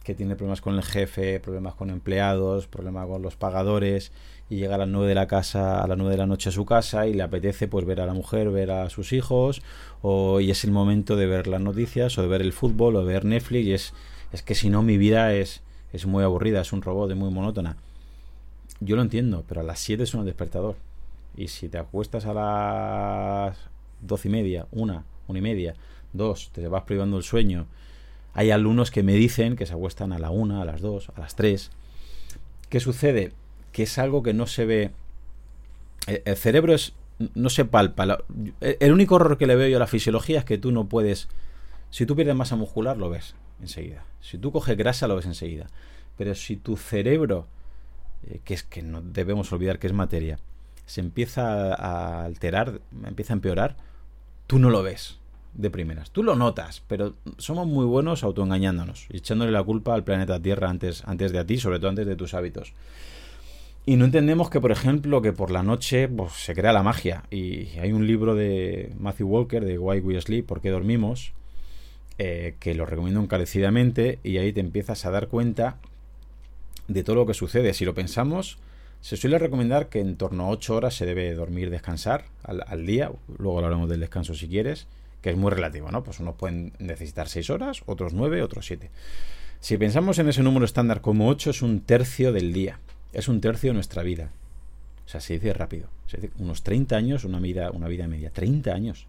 que tiene problemas con el jefe, problemas con empleados, problemas con los pagadores, y llega a las 9 de la casa, a las 9 de la noche a su casa y le apetece pues ver a la mujer, ver a sus hijos, o y es el momento de ver las noticias, o de ver el fútbol, o de ver Netflix, y es, es que si no mi vida es, es muy aburrida, es un robot, es muy monótona. Yo lo entiendo, pero a las 7 es un despertador. Y si te acuestas a las doce y media, una, una y media, dos, te vas privando el sueño. Hay alumnos que me dicen que se acuestan a la una, a las dos, a las tres. ¿Qué sucede? Que es algo que no se ve. El cerebro es, no se palpa. El único error que le veo yo a la fisiología es que tú no puedes. Si tú pierdes masa muscular, lo ves enseguida. Si tú coges grasa, lo ves enseguida. Pero si tu cerebro eh, que es que no debemos olvidar que es materia, se empieza a alterar, empieza a empeorar, tú no lo ves de primeras. Tú lo notas, pero somos muy buenos autoengañándonos echándole la culpa al planeta Tierra antes, antes de a ti, sobre todo antes de tus hábitos. Y no entendemos que, por ejemplo, que por la noche pues, se crea la magia. Y hay un libro de Matthew Walker, de Why We Sleep, ¿Por qué dormimos? Eh, que lo recomiendo encarecidamente y ahí te empiezas a dar cuenta de todo lo que sucede. Si lo pensamos, se suele recomendar que en torno a 8 horas se debe dormir, descansar al, día. Luego hablaremos del descanso si quieres, que es muy relativo, ¿no? Pues unos pueden necesitar 6 horas, otros 9, otros 7. Si pensamos en ese número estándar como 8, es un tercio del día. Es un tercio de nuestra vida. O sea, se dice rápido. Se dice unos 30 años, una vida, una vida media. 30 años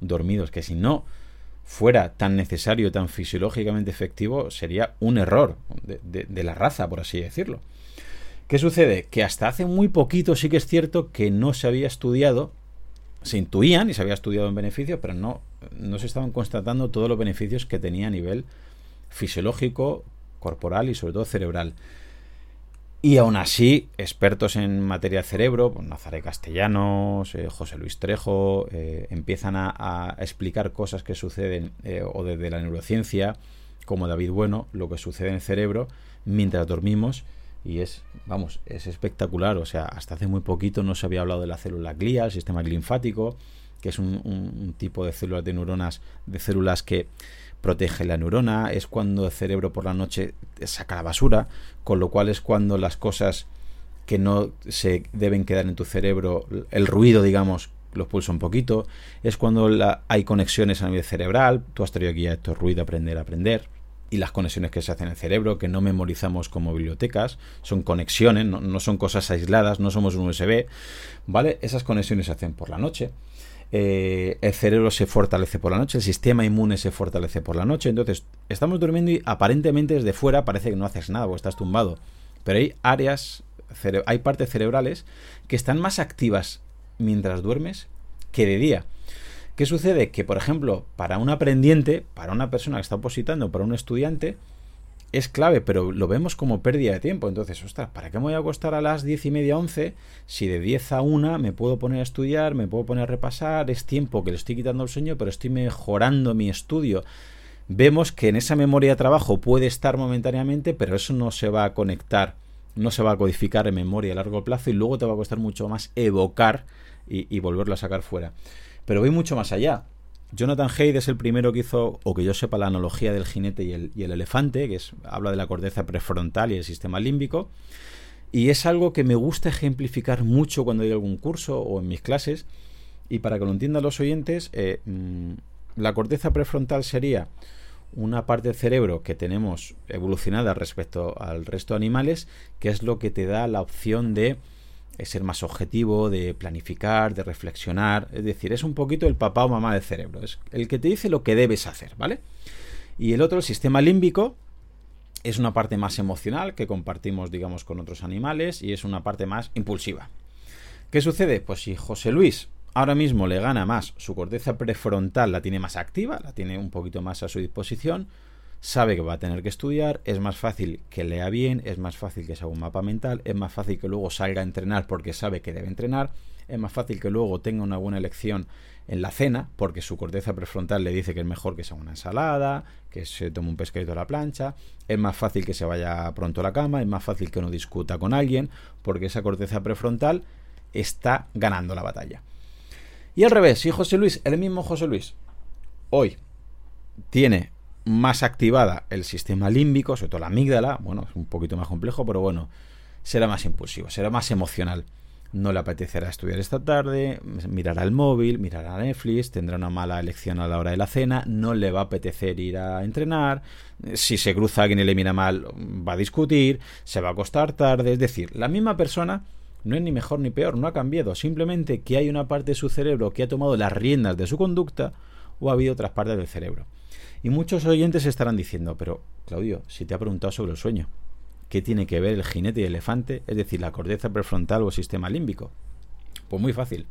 dormidos, que si no fuera tan necesario, tan fisiológicamente efectivo, sería un error de, la raza, por así decirlo. ¿Qué sucede? Que hasta hace muy poquito sí que es cierto que no se había estudiado, se intuían y se había estudiado en beneficio, pero no, no se estaban constatando todos los beneficios que tenía a nivel fisiológico, corporal y sobre todo cerebral. Y aún así, expertos en materia de cerebro, pues Nazaré Castellanos, eh, José Luis Trejo, eh, empiezan a, explicar cosas que suceden, eh, o desde la neurociencia, como David Bueno, lo que sucede en el cerebro mientras dormimos. Y es, vamos, es espectacular. O sea, hasta hace muy poquito no se había hablado de la célula glía, el sistema linfático, que es un tipo de células de neuronas, de células que protege la neurona, es cuando el cerebro por la noche saca la basura, con lo cual es cuando las cosas que no se deben quedar en tu cerebro, el ruido, digamos, los pulsa un poquito, es cuando hay conexiones a nivel cerebral, tú has traído aquí a esto ruido, aprender, aprender, y las conexiones que se hacen en el cerebro, que no memorizamos como bibliotecas, son conexiones, no, son cosas aisladas, no somos un USB, ¿vale? Esas conexiones se hacen por la noche. Eh, el cerebro se fortalece por la noche, el sistema inmune se fortalece por la noche, entonces estamos durmiendo y aparentemente desde fuera parece que no haces nada o estás tumbado, pero hay áreas, hay partes cerebrales que están más activas mientras duermes que de día. ¿Qué sucede? Que, por ejemplo, para un aprendiente, para una persona que está opositando, para un estudiante, es clave, pero lo vemos como pérdida de tiempo. Entonces, ostras, ¿para qué me voy a acostar a las diez y media, once? Si de 10 a 1 me puedo poner a estudiar, me puedo poner a repasar, es tiempo que le estoy quitando el sueño, pero estoy mejorando mi estudio. Vemos que en esa memoria de trabajo puede estar momentáneamente, pero eso no se va a conectar, no se va a codificar en memoria a largo plazo y luego te va a costar mucho más evocar y, y volverlo a sacar fuera. Pero voy mucho más allá. Jonathan Haidt es el primero que hizo, o que yo sepa, la analogía del jinete y el, elefante, que es, habla de la corteza prefrontal y el sistema límbico. Y es algo que me gusta ejemplificar mucho cuando doy algún curso o en mis clases. Y para que lo entiendan los oyentes, eh, mm, la corteza prefrontal sería una parte del cerebro que tenemos evolucionada respecto al resto de animales, que es lo que te da la opción de es ser más objetivo, de planificar, de reflexionar. Es decir, es un poquito el papá o mamá del cerebro. Es el que te dice lo que debes hacer, ¿vale? Y el otro, el sistema límbico, es una parte más emocional que compartimos, digamos, con otros animales y es una parte más impulsiva. ¿Qué sucede? Pues si José Luis ahora mismo le gana más, su corteza prefrontal la tiene más activa, la tiene un poquito más a su disposición, sabe que va a tener que estudiar, es más fácil que lea bien, es más fácil que se haga un mapa mental, es más fácil que luego salga a entrenar porque sabe que debe entrenar, es más fácil que luego tenga una buena elección en la cena porque su corteza prefrontal le dice que es mejor que sea una ensalada, que se tome un pescadito a la plancha, es más fácil que se vaya pronto a la cama, es más fácil que no discuta con alguien porque esa corteza prefrontal está ganando la batalla. Y al revés, si José Luis, el mismo José Luis, hoy tiene más activada el sistema límbico, sobre todo la amígdala, bueno, es un poquito más complejo, pero bueno, será más impulsivo, será más emocional. No le apetecerá estudiar esta tarde, mirará el móvil, mirará Netflix, tendrá una mala elección a la hora de la cena, no le va a apetecer ir a entrenar, si se cruza alguien y le mira mal, va a discutir, se va a acostar tarde, es decir, la misma persona no es ni mejor ni peor, no ha cambiado, simplemente que hay una parte de su cerebro que ha tomado las riendas de su conducta o ha habido otras partes del cerebro. Y muchos oyentes estarán diciendo, pero Claudio, si te ha preguntado sobre el sueño, ¿qué tiene que ver el jinete y el elefante, es decir, la corteza prefrontal o el sistema límbico? Pues muy fácil.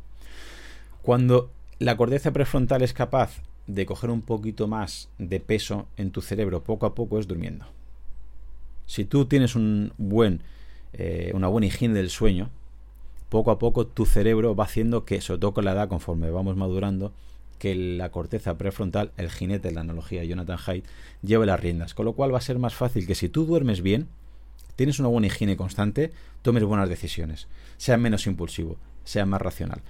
Cuando la corteza prefrontal es capaz de coger un poquito más de peso en tu cerebro poco a poco es durmiendo. Si tú tienes un buen, eh, una buena higiene del sueño, poco a poco tu cerebro va haciendo que, sobre todo con la edad, conforme vamos madurando, que la corteza prefrontal, el jinete, la analogía de Jonathan Haidt, lleve las riendas. Con lo cual va a ser más fácil que si tú duermes bien, tienes una buena higiene constante, tomes buenas decisiones, seas menos impulsivo, seas más racional.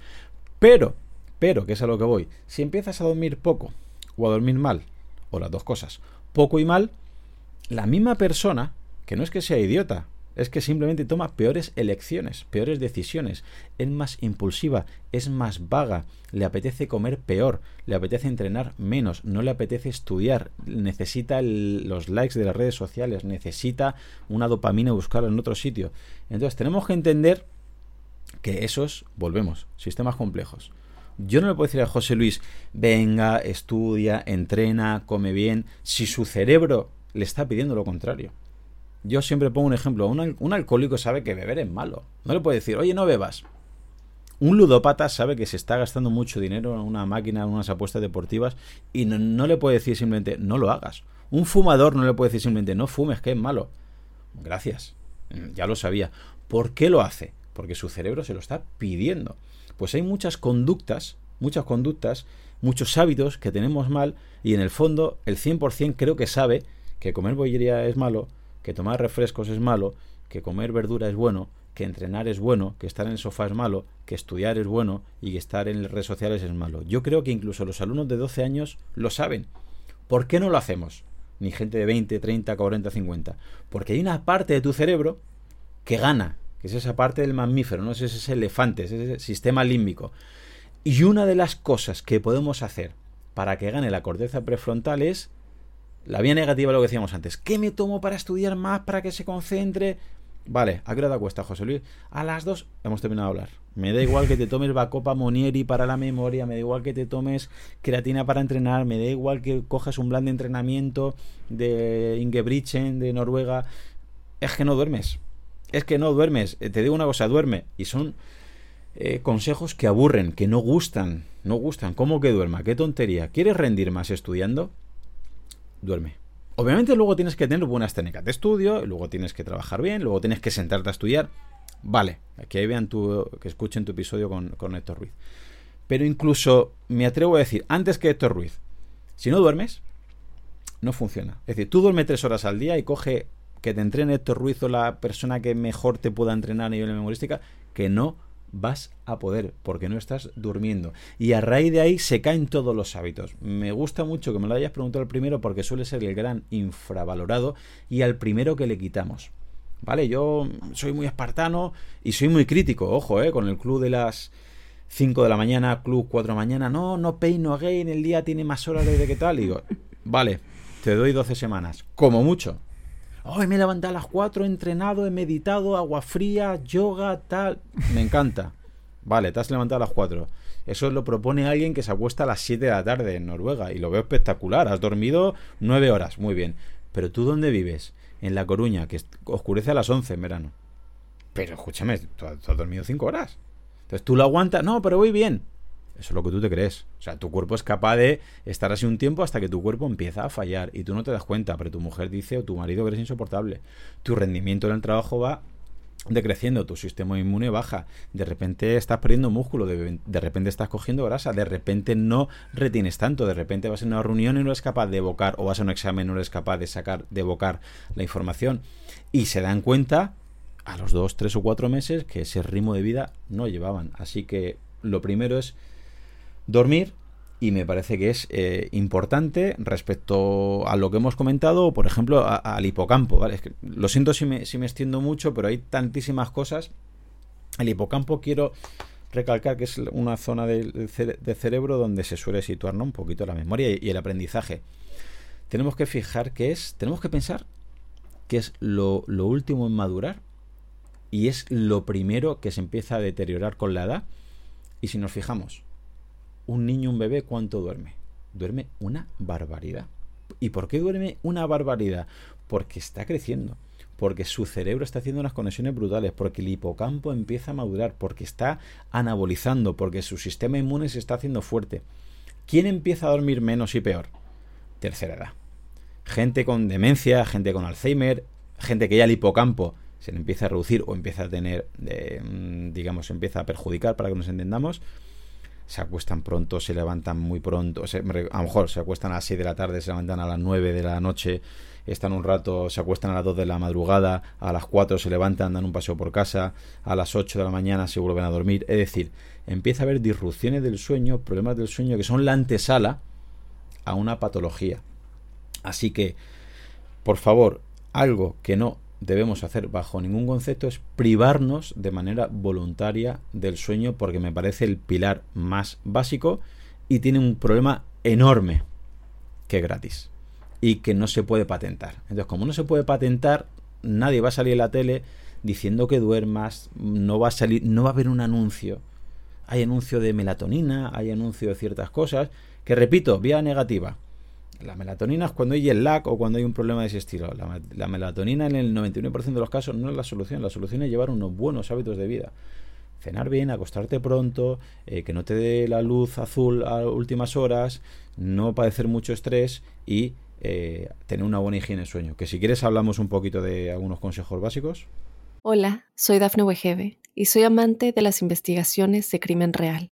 Pero, pero, que es a lo que voy, si empiezas a dormir poco o a dormir mal, o las dos cosas, poco y mal, la misma persona, que no es que sea idiota, es que simplemente toma peores elecciones, peores decisiones, es más impulsiva, es más vaga, le apetece comer peor, le apetece entrenar menos, no le apetece estudiar, necesita los likes de las redes sociales, necesita una dopamina buscarla en otro sitio. Entonces tenemos que entender que esos, volvemos, sistemas complejos. Yo no le puedo decir a José Luis, venga, estudia, entrena, come bien, si su cerebro le está pidiendo lo contrario. Yo siempre pongo un ejemplo. Un, alcohólico sabe que beber es malo. No le puede decir, oye, no bebas. Un ludópata sabe que se está gastando mucho dinero en una máquina, en unas apuestas deportivas, y no, le puede decir simplemente, no lo hagas. Un fumador no le puede decir simplemente, no fumes, que es malo. Gracias. Mm, ya lo sabía. ¿Por qué lo hace? Porque su cerebro se lo está pidiendo. Pues hay muchas conductas, muchas conductas, muchos hábitos que tenemos mal, y en el fondo el 100% creo que sabe que comer bollería es malo, que tomar refrescos es malo, que comer verdura es bueno, que entrenar es bueno, que estar en el sofá es malo, que estudiar es bueno y que estar en las redes sociales es malo. Yo creo que incluso los alumnos de 12 años lo saben. ¿Por qué no lo hacemos? Ni gente de 20, 30, 40, 50. Porque hay una parte de tu cerebro que gana que es esa parte del mamífero, no es ese elefante, es ese sistema límbico. Y una de las cosas que podemos hacer para que gane la corteza prefrontal es la vía negativa, lo que decíamos antes. ¿Qué me tomo para estudiar más, para que se concentre? Vale, ¿a qué hora te cuesta, José Luis? A las dos hemos terminado de hablar. Me da igual que te tomes Bacopa Monieri para la memoria, me da igual que te tomes creatina para entrenar, me da igual que cojas un plan de entrenamiento de Ingebrigtsen de Noruega. Es que no duermes. Es que no duermes. Eh, te digo una cosa, duerme. Y son eh, consejos que aburren, que no gustan. No gustan. ¿Cómo que duerma? ¿Qué tontería? ¿Quieres rendir más estudiando? Duerme. Obviamente luego tienes que tener buenas técnicas de estudio, luego tienes que trabajar bien, luego tienes que sentarte a estudiar. Vale, que vean tu, que escuchen tu episodio con, con Héctor Ruiz. Pero incluso me atrevo a decir, antes que Héctor Ruiz, si no duermes, no funciona. Es decir, tú duermes tres horas al día y coge que te entrene Héctor Ruiz o la persona que mejor te pueda entrenar a nivel de memorística, que no vas a poder porque no estás durmiendo. Y a raíz de ahí se caen todos los hábitos. Me gusta mucho que me lo hayas preguntado el primero porque suele ser el gran infravalorado y al primero que le quitamos. ¿Vale? Yo soy muy espartano y soy muy crítico, ojo, ¿eh? Con el club de las 5 de la mañana, club 4 de la mañana, no, no pain, no gain, el día tiene más horas de qué tal. Y digo, vale, te doy 12 semanas, como mucho. Hoy me he levantado a las 4, he entrenado, he meditado, agua fría, yoga, tal. Me encanta. Vale, te has levantado a las 4. Eso lo propone alguien que se acuesta a las 7 de la tarde en Noruega y lo veo espectacular. Has dormido 9 horas, muy bien. Pero tú dónde vives? En La Coruña, que oscurece a las 11 en verano. Pero escúchame, tú has dormido 5 horas. Entonces tú lo aguantas. No, pero voy bien. Eso es lo que tú te crees. O sea, tu cuerpo es capaz de estar así un tiempo hasta que tu cuerpo empieza a fallar y tú no te das cuenta, pero tu mujer dice o tu marido que eres insoportable. Tu rendimiento en el trabajo va decreciendo, tu sistema inmune baja, de repente estás perdiendo músculo, de, repente estás cogiendo grasa, de repente no retienes tanto, de repente vas a una reunión y no eres capaz de evocar, o vas a un examen y no eres capaz de sacar, de evocar la información. Y se dan cuenta a los dos, tres o cuatro meses que ese ritmo de vida no llevaban. Así que lo primero es dormir y me parece que es eh, importante respecto a lo que hemos comentado, por ejemplo, al hipocampo. ¿vale? lo siento si me, si me extiendo mucho, pero hay tantísimas cosas. El hipocampo quiero recalcar que es una zona del cerebro donde se suele situar un poquito la memoria y, el aprendizaje. Tenemos que fijar que es, tenemos que pensar que es lo, lo último en madurar y es lo primero que se empieza a deteriorar con la edad. Y si nos fijamos, un niño, un bebé, ¿cuánto duerme? Duerme una barbaridad. ¿Y por qué duerme una barbaridad? Porque está creciendo, porque su cerebro está haciendo unas conexiones brutales, porque el hipocampo empieza a madurar, porque está anabolizando, porque su sistema inmune se está haciendo fuerte. ¿Quién empieza a dormir menos y peor? Tercera edad. Gente con demencia, gente con Alzheimer, gente que ya el hipocampo se le empieza a reducir o empieza a tener, eh, mm, digamos, empieza a perjudicar para que nos entendamos se acuestan pronto, se levantan muy pronto, a lo mejor se acuestan a las 6 de la tarde, se levantan a las 9 de la noche, están un rato, se acuestan a las 2 de la madrugada, a las 4 se levantan, dan un paseo por casa, a las 8 de la mañana se vuelven a dormir, es decir, empieza a haber disrupciones del sueño, problemas del sueño que son la antesala a una patología. Así que, por favor, algo que no debemos hacer bajo ningún concepto es privarnos de manera voluntaria del sueño porque me parece el pilar más básico y tiene un problema enorme que es gratis y que no se puede patentar. Entonces, como no se puede patentar, nadie va a salir en la tele diciendo que duermas, no va a salir, no va a haber un anuncio. Hay anuncio de melatonina, hay anuncio de ciertas cosas, que repito, vía negativa la melatonina es cuando hay el lag o cuando hay un problema de ese estilo. La, melatonina en el 99% de los casos no es la solución. La solución es llevar unos buenos hábitos de vida. Cenar bien, acostarte pronto, eh, que no te dé la luz azul a últimas horas, no padecer mucho estrés y eh, tener una buena higiene de sueño. Que si quieres hablamos un poquito de algunos consejos básicos. Hola, soy Dafne Wegebe y soy amante de las investigaciones de crimen real.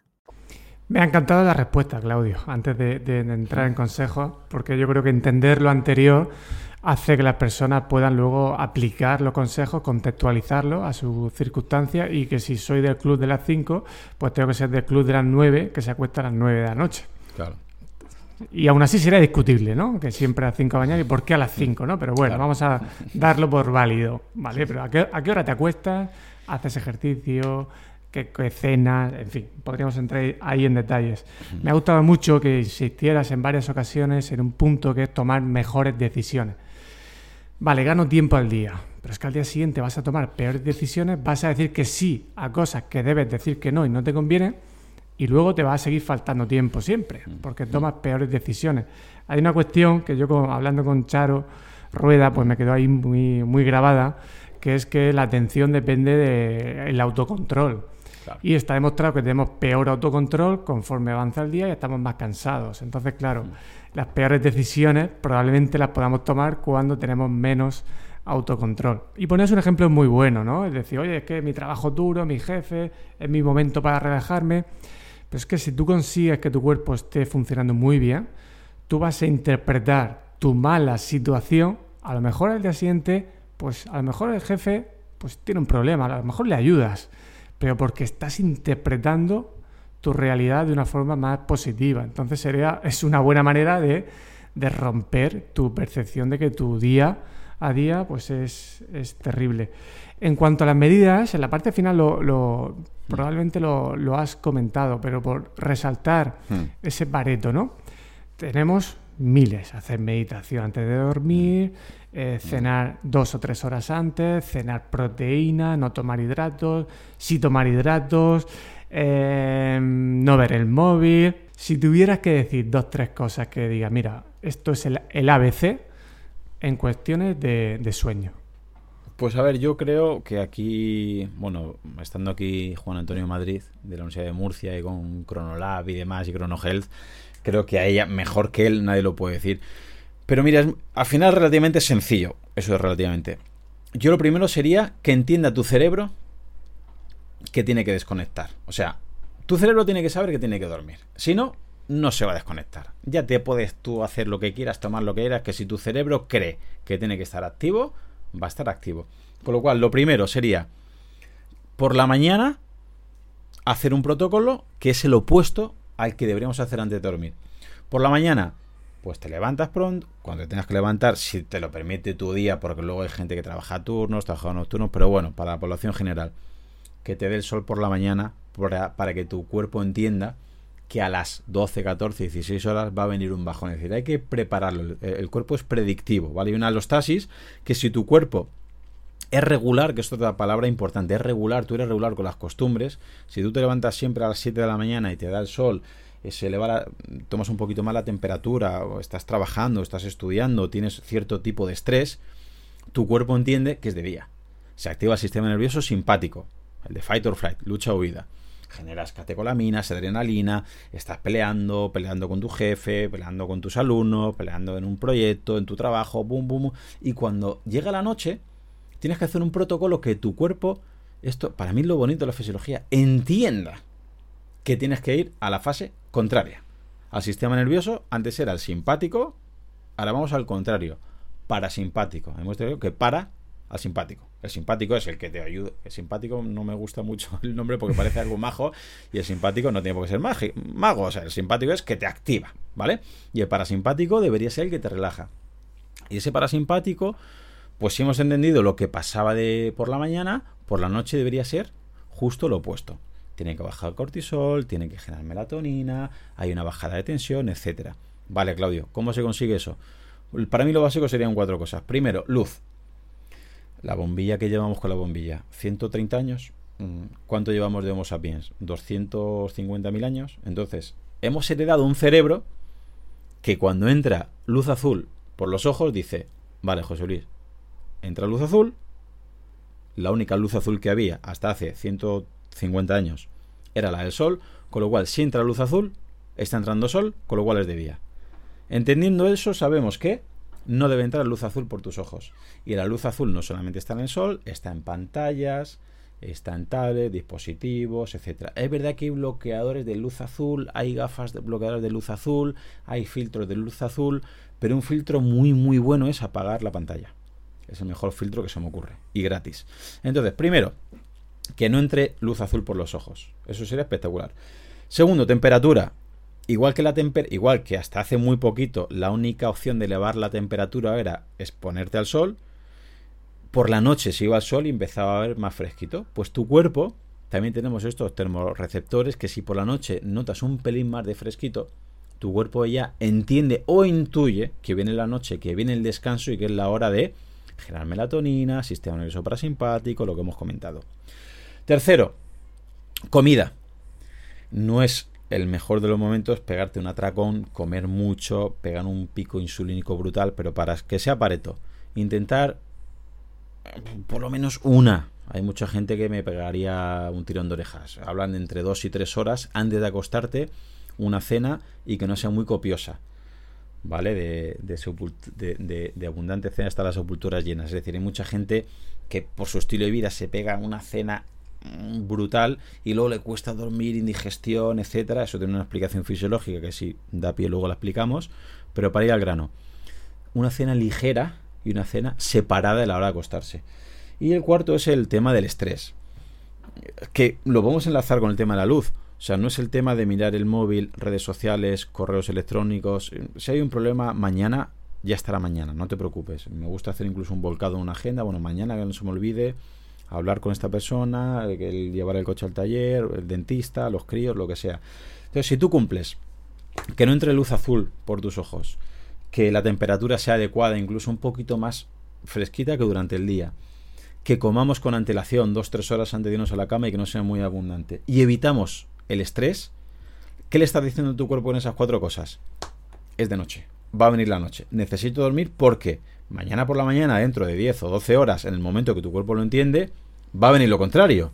Me ha encantado la respuesta, Claudio, antes de, entrar en consejos, porque yo creo que entender lo anterior hace que las personas puedan luego aplicar los consejos, contextualizarlos a sus circunstancias y que si soy del club de las 5, pues tengo que ser del club de las 9, que se acuesta a las 9 de la noche. Claro. Y aún así sería discutible, ¿no? Que siempre a las 5 de la mañana y por qué a las 5, ¿no? Pero bueno, vamos a darlo por válido, ¿vale? Pero ¿a qué, ¿a qué hora te acuestas? ¿Haces ejercicio? Qué, cenas, en fin, podríamos entrar ahí en detalles. Me ha gustado mucho que insistieras en varias ocasiones en un punto que es tomar mejores decisiones. Vale, gano tiempo al día, pero es que al día siguiente vas a tomar peores decisiones, vas a decir que sí a cosas que debes decir que no y no te conviene, y luego te va a seguir faltando tiempo siempre, porque tomas peores decisiones. Hay una cuestión que yo hablando con Charo Rueda, pues me quedó ahí muy, muy grabada, que es que la atención depende del autocontrol. Y está demostrado que tenemos peor autocontrol conforme avanza el día y estamos más cansados. Entonces, claro, mm. las peores decisiones probablemente las podamos tomar cuando tenemos menos autocontrol. Y pones un ejemplo muy bueno, ¿no? Es decir, oye, es que mi trabajo duro, mi jefe, es mi momento para relajarme. Pero es que si tú consigues que tu cuerpo esté funcionando muy bien, tú vas a interpretar tu mala situación, a lo mejor al día siguiente, pues a lo mejor el jefe pues tiene un problema, a lo mejor le ayudas pero porque estás interpretando tu realidad de una forma más positiva. Entonces sería, es una buena manera de, romper tu percepción de que tu día a día pues es, terrible. En cuanto a las medidas, en la parte final lo, probablemente lo, has comentado, pero por resaltar hmm. ese pareto, ¿no? Tenemos miles, hacer meditación antes de dormir, eh, cenar dos o tres horas antes, cenar proteína, no tomar hidratos, sí tomar hidratos, em, no ver el móvil. Si tuvieras que decir dos o tres cosas que diga, mira, esto es el, ABC en cuestiones de, sueño. Pues a ver, yo creo que aquí, bueno, estando aquí Juan Antonio Madrid de la Universidad de Murcia y con Chronolab y demás y ChronoHealth, creo que a ella mejor que él nadie lo puede decir. Pero mira, al final relativamente sencillo. Eso es relativamente. Yo lo primero sería que entienda tu cerebro que tiene que desconectar. O sea, tu cerebro tiene que saber que tiene que dormir. Si no, no se va a desconectar. Ya te puedes tú hacer lo que quieras, tomar lo que quieras, que si tu cerebro cree que tiene que estar activo, va a estar activo. Con lo cual, lo primero sería, por la mañana, hacer un protocolo que es el opuesto al que deberíamos hacer antes de dormir. Por la mañana, pues te levantas pronto, cuando te tengas que levantar, si te lo permite tu día, porque luego hay gente que trabaja a turnos, trabaja nocturnos, pero bueno, para la población general, que te dé el sol por la mañana para, que tu cuerpo entienda que a las 12, 14, 16 horas va a venir un bajón. Es decir, hay que prepararlo. El, cuerpo es predictivo, ¿vale? Hay una alostasis que si tu cuerpo es regular, que es otra palabra importante, es regular, tú eres regular con las costumbres, si tú te levantas siempre a las 7 de la mañana y te da el sol se eleva tomas un poquito más la temperatura, o estás trabajando, estás estudiando, tienes cierto tipo de estrés, tu cuerpo entiende que es de día. Se activa el sistema nervioso simpático, el de fight or flight, lucha o huida. Generas catecolaminas, adrenalina, estás peleando, peleando con tu jefe, peleando con tus alumnos, peleando en un proyecto, en tu trabajo, boom, boom. Y cuando llega la noche, tienes que hacer un protocolo que tu cuerpo, esto, para mí lo bonito de la fisiología, entienda que tienes que ir a la fase contraria. Al sistema nervioso, antes era el simpático, ahora vamos al contrario, parasimpático. Hemos tenido que para al simpático. El simpático es el que te ayuda. El simpático no me gusta mucho el nombre porque parece algo majo y el simpático no tiene por qué ser mago. O sea, el simpático es que te activa, ¿vale? Y el parasimpático debería ser el que te relaja. Y ese parasimpático, pues si hemos entendido lo que pasaba de por la mañana, por la noche debería ser justo lo opuesto tiene que bajar cortisol, tiene que generar melatonina, hay una bajada de tensión, etcétera. Vale, Claudio, ¿cómo se consigue eso? Para mí lo básico serían cuatro cosas. Primero, luz. La bombilla que llevamos con la bombilla, 130 años. Mm, ¿Cuánto llevamos de Homo sapiens? 250.000 años. Entonces, hemos heredado un cerebro que cuando entra luz azul por los ojos dice, vale, José Luis, entra luz azul, la única luz azul que había hasta hace 150 años era la del Sol, con lo cual si entra luz azul, está entrando Sol, con lo cual es de día. Entendiendo eso, sabemos que no debe entrar luz azul por tus ojos. Y la luz azul no solamente está en el Sol, está en pantallas, está en tablet, dispositivos, etcétera. Es verdad que hay bloqueadores de luz azul, hay gafas de bloqueadores de luz azul, hay filtros de luz azul, pero un filtro muy muy bueno es apagar la pantalla. Es el mejor filtro que se me ocurre y gratis. Entonces, primero, que no entre luz azul por los ojos. Eso sería espectacular. Segundo, temperatura. Igual que la igual que hasta hace muy poquito la única opción de elevar la temperatura era exponerte al sol, por la noche se iba al sol y empezaba a ver más fresquito. Pues tu cuerpo, también tenemos estos termorreceptores que si por la noche notas un pelín más de fresquito, tu cuerpo ya entiende o intuye que viene la noche, que viene el descanso y que es la hora de generar melatonina, sistema nervioso parasimpático, lo que hemos comentado. Tercero, comida. No es el mejor de los momentos pegarte un atracón, comer mucho, pegar un pico insulínico brutal, pero para que sea pareto, intentar por lo menos una. Hay mucha gente que me pegaría un tirón de orejas. Hablan de entre dos y tres horas antes de acostarte una cena y que no sea muy copiosa. ¿Vale? De, de, abundante cena hasta las sepulturas llenas. Es decir, hay mucha gente que por su estilo de vida se pega una cena brutal y luego le cuesta dormir, indigestión, etcétera. Eso tiene una explicación fisiológica que si da pie luego la explicamos. Pero para ir al grano, una cena ligera y una cena separada de la hora de acostarse. Y el cuarto es el tema del estrés, que lo vamos a enlazar con el tema de la luz. O sea, no es el tema de mirar el móvil, redes sociales, correos electrónicos. Si hay un problema, mañana ya estará mañana, no te preocupes. Me gusta hacer incluso un volcado en una agenda. Bueno, mañana que no se me olvide hablar con esta persona, llevar el coche al taller, el dentista, los críos, lo que sea. Entonces, si tú cumples que no entre luz azul por tus ojos, que la temperatura sea adecuada, incluso un poquito más fresquita que durante el día. Que comamos con antelación, dos, tres horas antes de irnos a la cama y que no sea muy abundante. Y evitamos el estrés. ¿Qué le estás diciendo tu cuerpo en esas cuatro cosas? Es de noche. Va a venir la noche. Necesito dormir porque mañana por la mañana, dentro de 10 o 12 horas, en el momento que tu cuerpo lo entiende, va a venir lo contrario.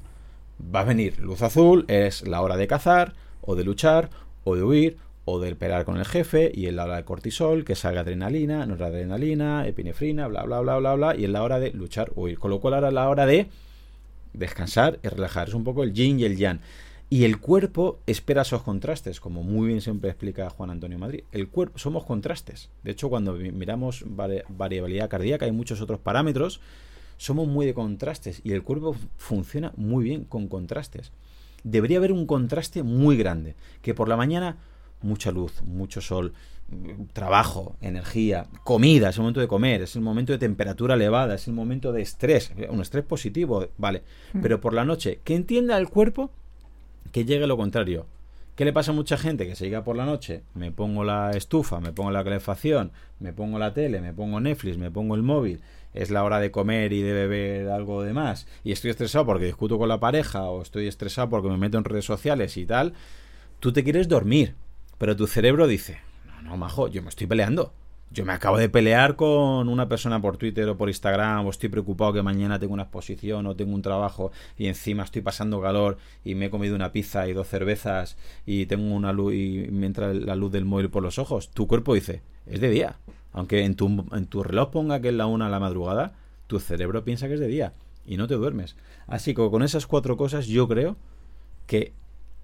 Va a venir luz azul, es la hora de cazar, o de luchar, o de huir, o del pelear con el jefe y en la hora de cortisol, que salga adrenalina, noradrenalina, epinefrina, bla, bla, bla, bla, bla, y en la hora de luchar huir. Con lo cual ahora es la hora de descansar y relajar. Es un poco el yin y el yang. Y el cuerpo espera esos contrastes, como muy bien siempre explica Juan Antonio Madrid. El cuerpo, somos contrastes. De hecho, cuando miramos variabilidad cardíaca y muchos otros parámetros, somos muy de contrastes y el cuerpo funciona muy bien con contrastes. Debería haber un contraste muy grande, que por la mañana mucha luz, mucho sol, trabajo, energía, comida, es el momento de comer, es el momento de temperatura elevada, es el momento de estrés, un estrés positivo, vale. Mm. Pero por la noche, que entienda el cuerpo que llegue lo contrario. ¿Qué le pasa a mucha gente? Que se llega por la noche, me pongo la estufa, me pongo la calefacción, me pongo la tele, me pongo Netflix, me pongo el móvil, es la hora de comer y de beber algo de más, y estoy estresado porque discuto con la pareja, o estoy estresado porque me meto en redes sociales y tal, tú te quieres dormir, pero tu cerebro dice, no, no, majo, yo me estoy peleando. Yo me acabo de pelear con una persona por Twitter o por Instagram, o estoy preocupado que mañana tengo una exposición o tengo un trabajo y encima estoy pasando calor y me he comido una pizza y dos cervezas y tengo una luz y me entra la luz del móvil por los ojos. Tu cuerpo dice, es de día. Aunque en tu, en tu reloj ponga que es la una a la madrugada, tu cerebro piensa que es de día y no te duermes. Así que con esas cuatro cosas yo creo que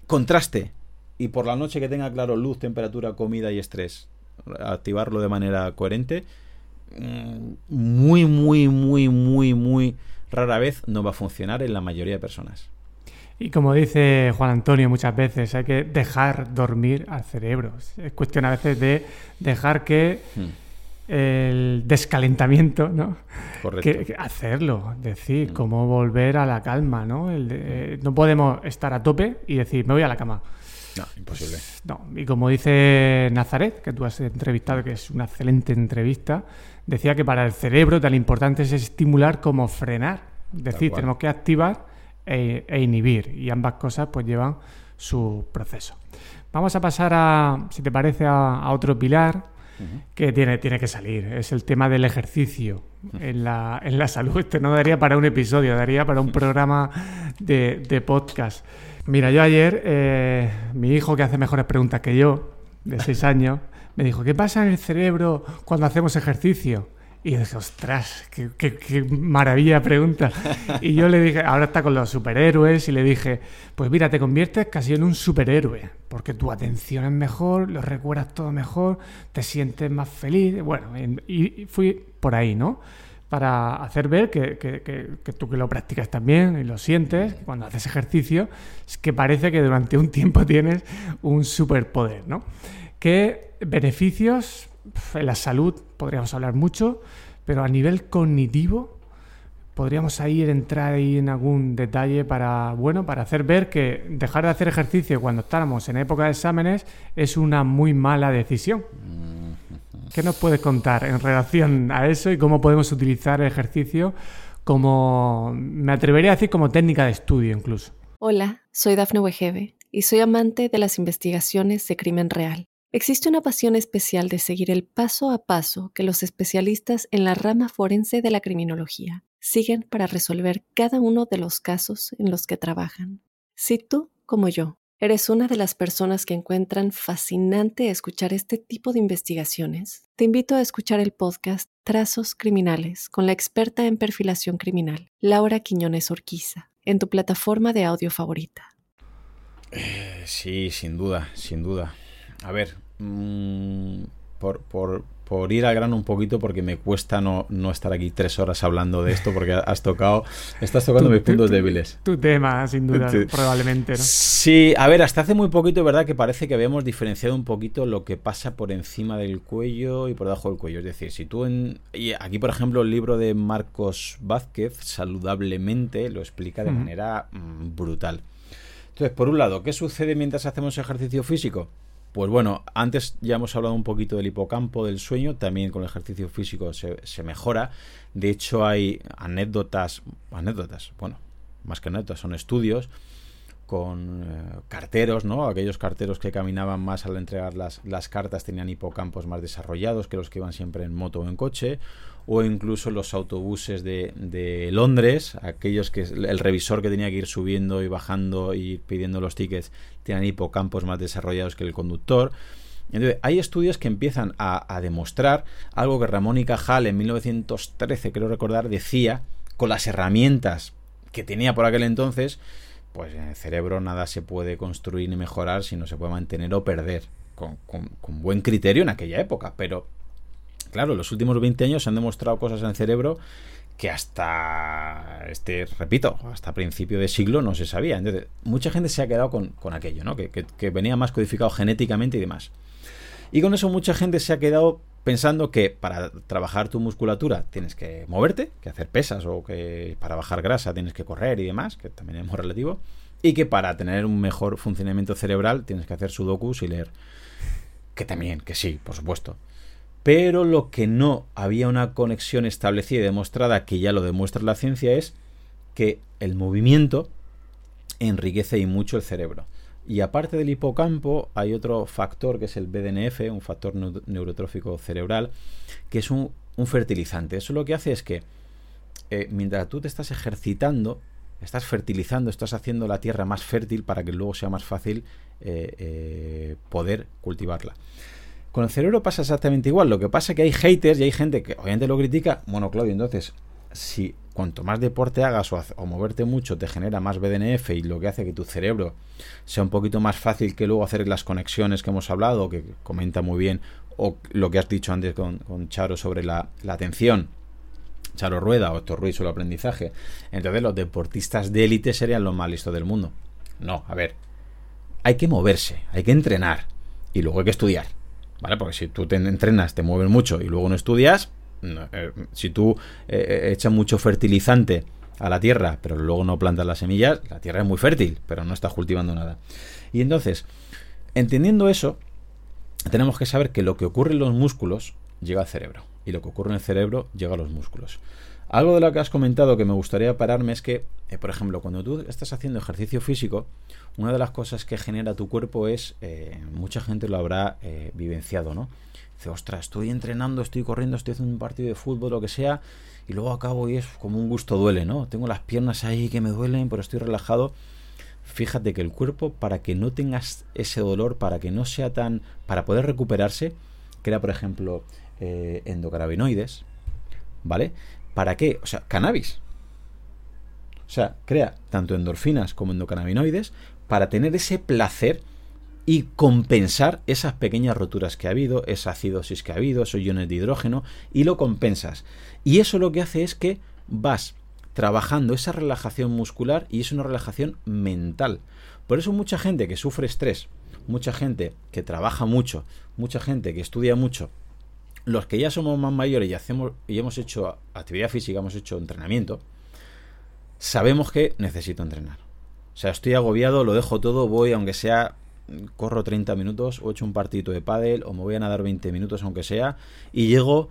contraste y por la noche que tenga claro luz, temperatura, comida y estrés, activarlo de manera coherente, mm, muy, muy, muy, muy, muy rara vez no va a funcionar en la mayoría de personas. Y como dice Juan Antonio muchas veces, hay que dejar dormir al cerebro. Es cuestión a veces de dejar que hmm. el descalentamiento, ¿no? Que, hacerlo, decir, hmm. cómo volver a la calma, ¿no? Eh, no podemos estar a tope y decir, me voy a la cama. No, imposible. No, y como dice Nazaret, que tú has entrevistado, que es una excelente entrevista, decía que para el cerebro tan importante es estimular como frenar. Es decir, tenemos que activar e, e, inhibir, y ambas cosas pues llevan su proceso. Vamos a pasar a, si te parece, a, otro pilar que tiene, tiene que salir. Es el tema del ejercicio en, la, en la salud. Este no daría para un episodio, daría para un programa de, de podcast. Mira, yo ayer, eh, mi hijo que hace mejores preguntas que yo, de seis años, me dijo, ¿qué pasa en el cerebro cuando hacemos ejercicio? Y dije, ostras, qué, qué, maravilla pregunta. Y yo le dije, ahora está con los superhéroes, y le dije, pues mira, te conviertes casi en un superhéroe, porque tu atención es mejor, lo recuerdas todo mejor, te sientes más feliz. Bueno, y fui por ahí, ¿no? Para hacer ver que, que, tú que lo practicas también y lo sientes, cuando haces ejercicio, es que parece que durante un tiempo tienes un superpoder, ¿no? ¿Qué beneficios en la salud podríamos hablar mucho, pero a nivel cognitivo podríamos ahí entrar ahí en algún detalle para, bueno, para hacer ver que dejar de hacer ejercicio cuando estamos en época de exámenes es una muy mala decisión. ¿Qué nos puedes contar en relación a eso y cómo podemos utilizar el ejercicio como, me atrevería a decir, como técnica de estudio incluso? Hola, soy Dafne Wegebe y soy amante de las investigaciones de crimen real. Existe una pasión especial de seguir el paso a paso que los especialistas en la rama forense de la criminología siguen para resolver cada uno de los casos en los que trabajan. Si tú, como yo, eres una de las personas que encuentran fascinante escuchar este tipo de investigaciones, te invito a escuchar el podcast Trazos Criminales con la experta en perfilación criminal, Laura Quiñones Orquiza, en tu plataforma de audio favorita. Eh, sí, sin duda, sin duda. A ver, Mm, por, por, por, ir al grano un poquito, porque me cuesta no, no, estar aquí tres horas hablando de esto, porque has tocado, estás tocando mis puntos débiles. Tu tema, sin duda, probablemente. ¿no? Sí, a ver, hasta hace muy poquito, ¿verdad? Que parece que habíamos diferenciado un poquito lo que pasa por encima del cuello y por debajo del cuello. Es decir, si tú en. Y aquí, por ejemplo, el libro de Marcos Vázquez, saludablemente, lo explica de manera mm, brutal. Entonces, por un lado, ¿qué sucede mientras hacemos ejercicio físico? Pues bueno, antes ya hemos hablado un poquito del hipocampo, del sueño, también con el ejercicio físico se, mejora. De hecho, hay anécdotas, anécdotas, bueno, más que anécdotas, son estudios con eh, carteros, ¿no? Aquellos carteros que caminaban más al entregar las, las cartas tenían hipocampos más desarrollados que los que iban siempre en moto o en coche o incluso los autobuses de, de, Londres, aquellos que el revisor que tenía que ir subiendo y bajando y pidiendo los tickets tienen hipocampos más desarrollados que el conductor. Entonces, hay estudios que empiezan a, demostrar algo que Ramón y Cajal en 1913, creo recordar, decía, con las herramientas que tenía por aquel entonces, pues en el cerebro nada se puede construir ni mejorar si no se puede mantener o perder, con, con buen criterio en aquella época, pero claro, los últimos 20 años se han demostrado cosas en el cerebro que hasta este, repito, hasta principio de siglo no se sabía. Entonces, mucha gente se ha quedado con, aquello, ¿no? Que, que, venía más codificado genéticamente y demás. Y con eso mucha gente se ha quedado pensando que para trabajar tu musculatura tienes que moverte, que hacer pesas o que para bajar grasa tienes que correr y demás, que también es muy relativo, y que para tener un mejor funcionamiento cerebral tienes que hacer sudokus y leer. Que también, que sí, por supuesto pero lo que no había una conexión establecida y demostrada, que ya lo demuestra la ciencia, es que el movimiento enriquece y mucho el cerebro. Y aparte del hipocampo, hay otro factor que es el BDNF, un factor neurotrófico cerebral, que es un, fertilizante. Eso lo que hace es que eh, mientras tú te estás ejercitando, estás fertilizando, estás haciendo la tierra más fértil para que luego sea más fácil eh, eh, poder cultivarla. Con el cerebro pasa exactamente igual. Lo que pasa es que hay haters y hay gente que obviamente lo critica. Bueno, Claudio, entonces, si cuanto más deporte hagas o, moverte mucho te genera más BDNF y lo que hace que tu cerebro sea un poquito más fácil que luego hacer las conexiones que hemos hablado, que comenta muy bien, o lo que has dicho antes con, Charo sobre la, atención. Charo Rueda o Héctor Ruiz sobre el aprendizaje. Entonces los deportistas de élite serían los más listos del mundo. No, a ver. Hay que moverse, hay que entrenar y luego hay que estudiar. ¿vale? Porque si tú te entrenas, te mueves mucho y luego no estudias, eh, si tú eh, eh, echas mucho fertilizante a la tierra, pero luego no plantas las semillas, la tierra es muy fértil, pero no estás cultivando nada. Y entonces, entendiendo eso, tenemos que saber que lo que ocurre en los músculos llega al cerebro y lo que ocurre en el cerebro llega a los músculos. Algo de lo que has comentado que me gustaría pararme es que, por ejemplo, cuando tú estás haciendo ejercicio físico, una de las cosas que genera tu cuerpo es, mucha gente lo habrá vivenciado, ¿no? Dice, ostras, estoy entrenando, estoy corriendo, estoy haciendo un partido de fútbol, lo que sea, y luego acabo y es como un gusto duele, ¿no? Tengo las piernas ahí que me duelen, pero estoy relajado. Fíjate que el cuerpo, para que no tengas ese dolor, para que no sea tan... para poder recuperarse, crea, por ejemplo, eh, endocannabinoides, ¿vale? ¿Para qué? O sea, cannabis. O sea, crea tanto endorfinas como endocannabinoides para tener ese placer y compensar esas pequeñas roturas que ha habido, esa acidosis que ha habido, esos iones de hidrógeno, y lo compensas. Y eso lo que hace es que vas trabajando esa relajación muscular y es una relajación mental. Por eso mucha gente que sufre estrés, mucha gente que trabaja mucho, mucha gente que estudia mucho, los que ya somos más mayores y hacemos y hemos hecho actividad física, hemos hecho entrenamiento, sabemos que necesito entrenar. O sea, estoy agobiado, lo dejo todo, voy aunque sea corro 30 minutos o echo un partidito de pádel o me voy a nadar 20 minutos aunque sea y llego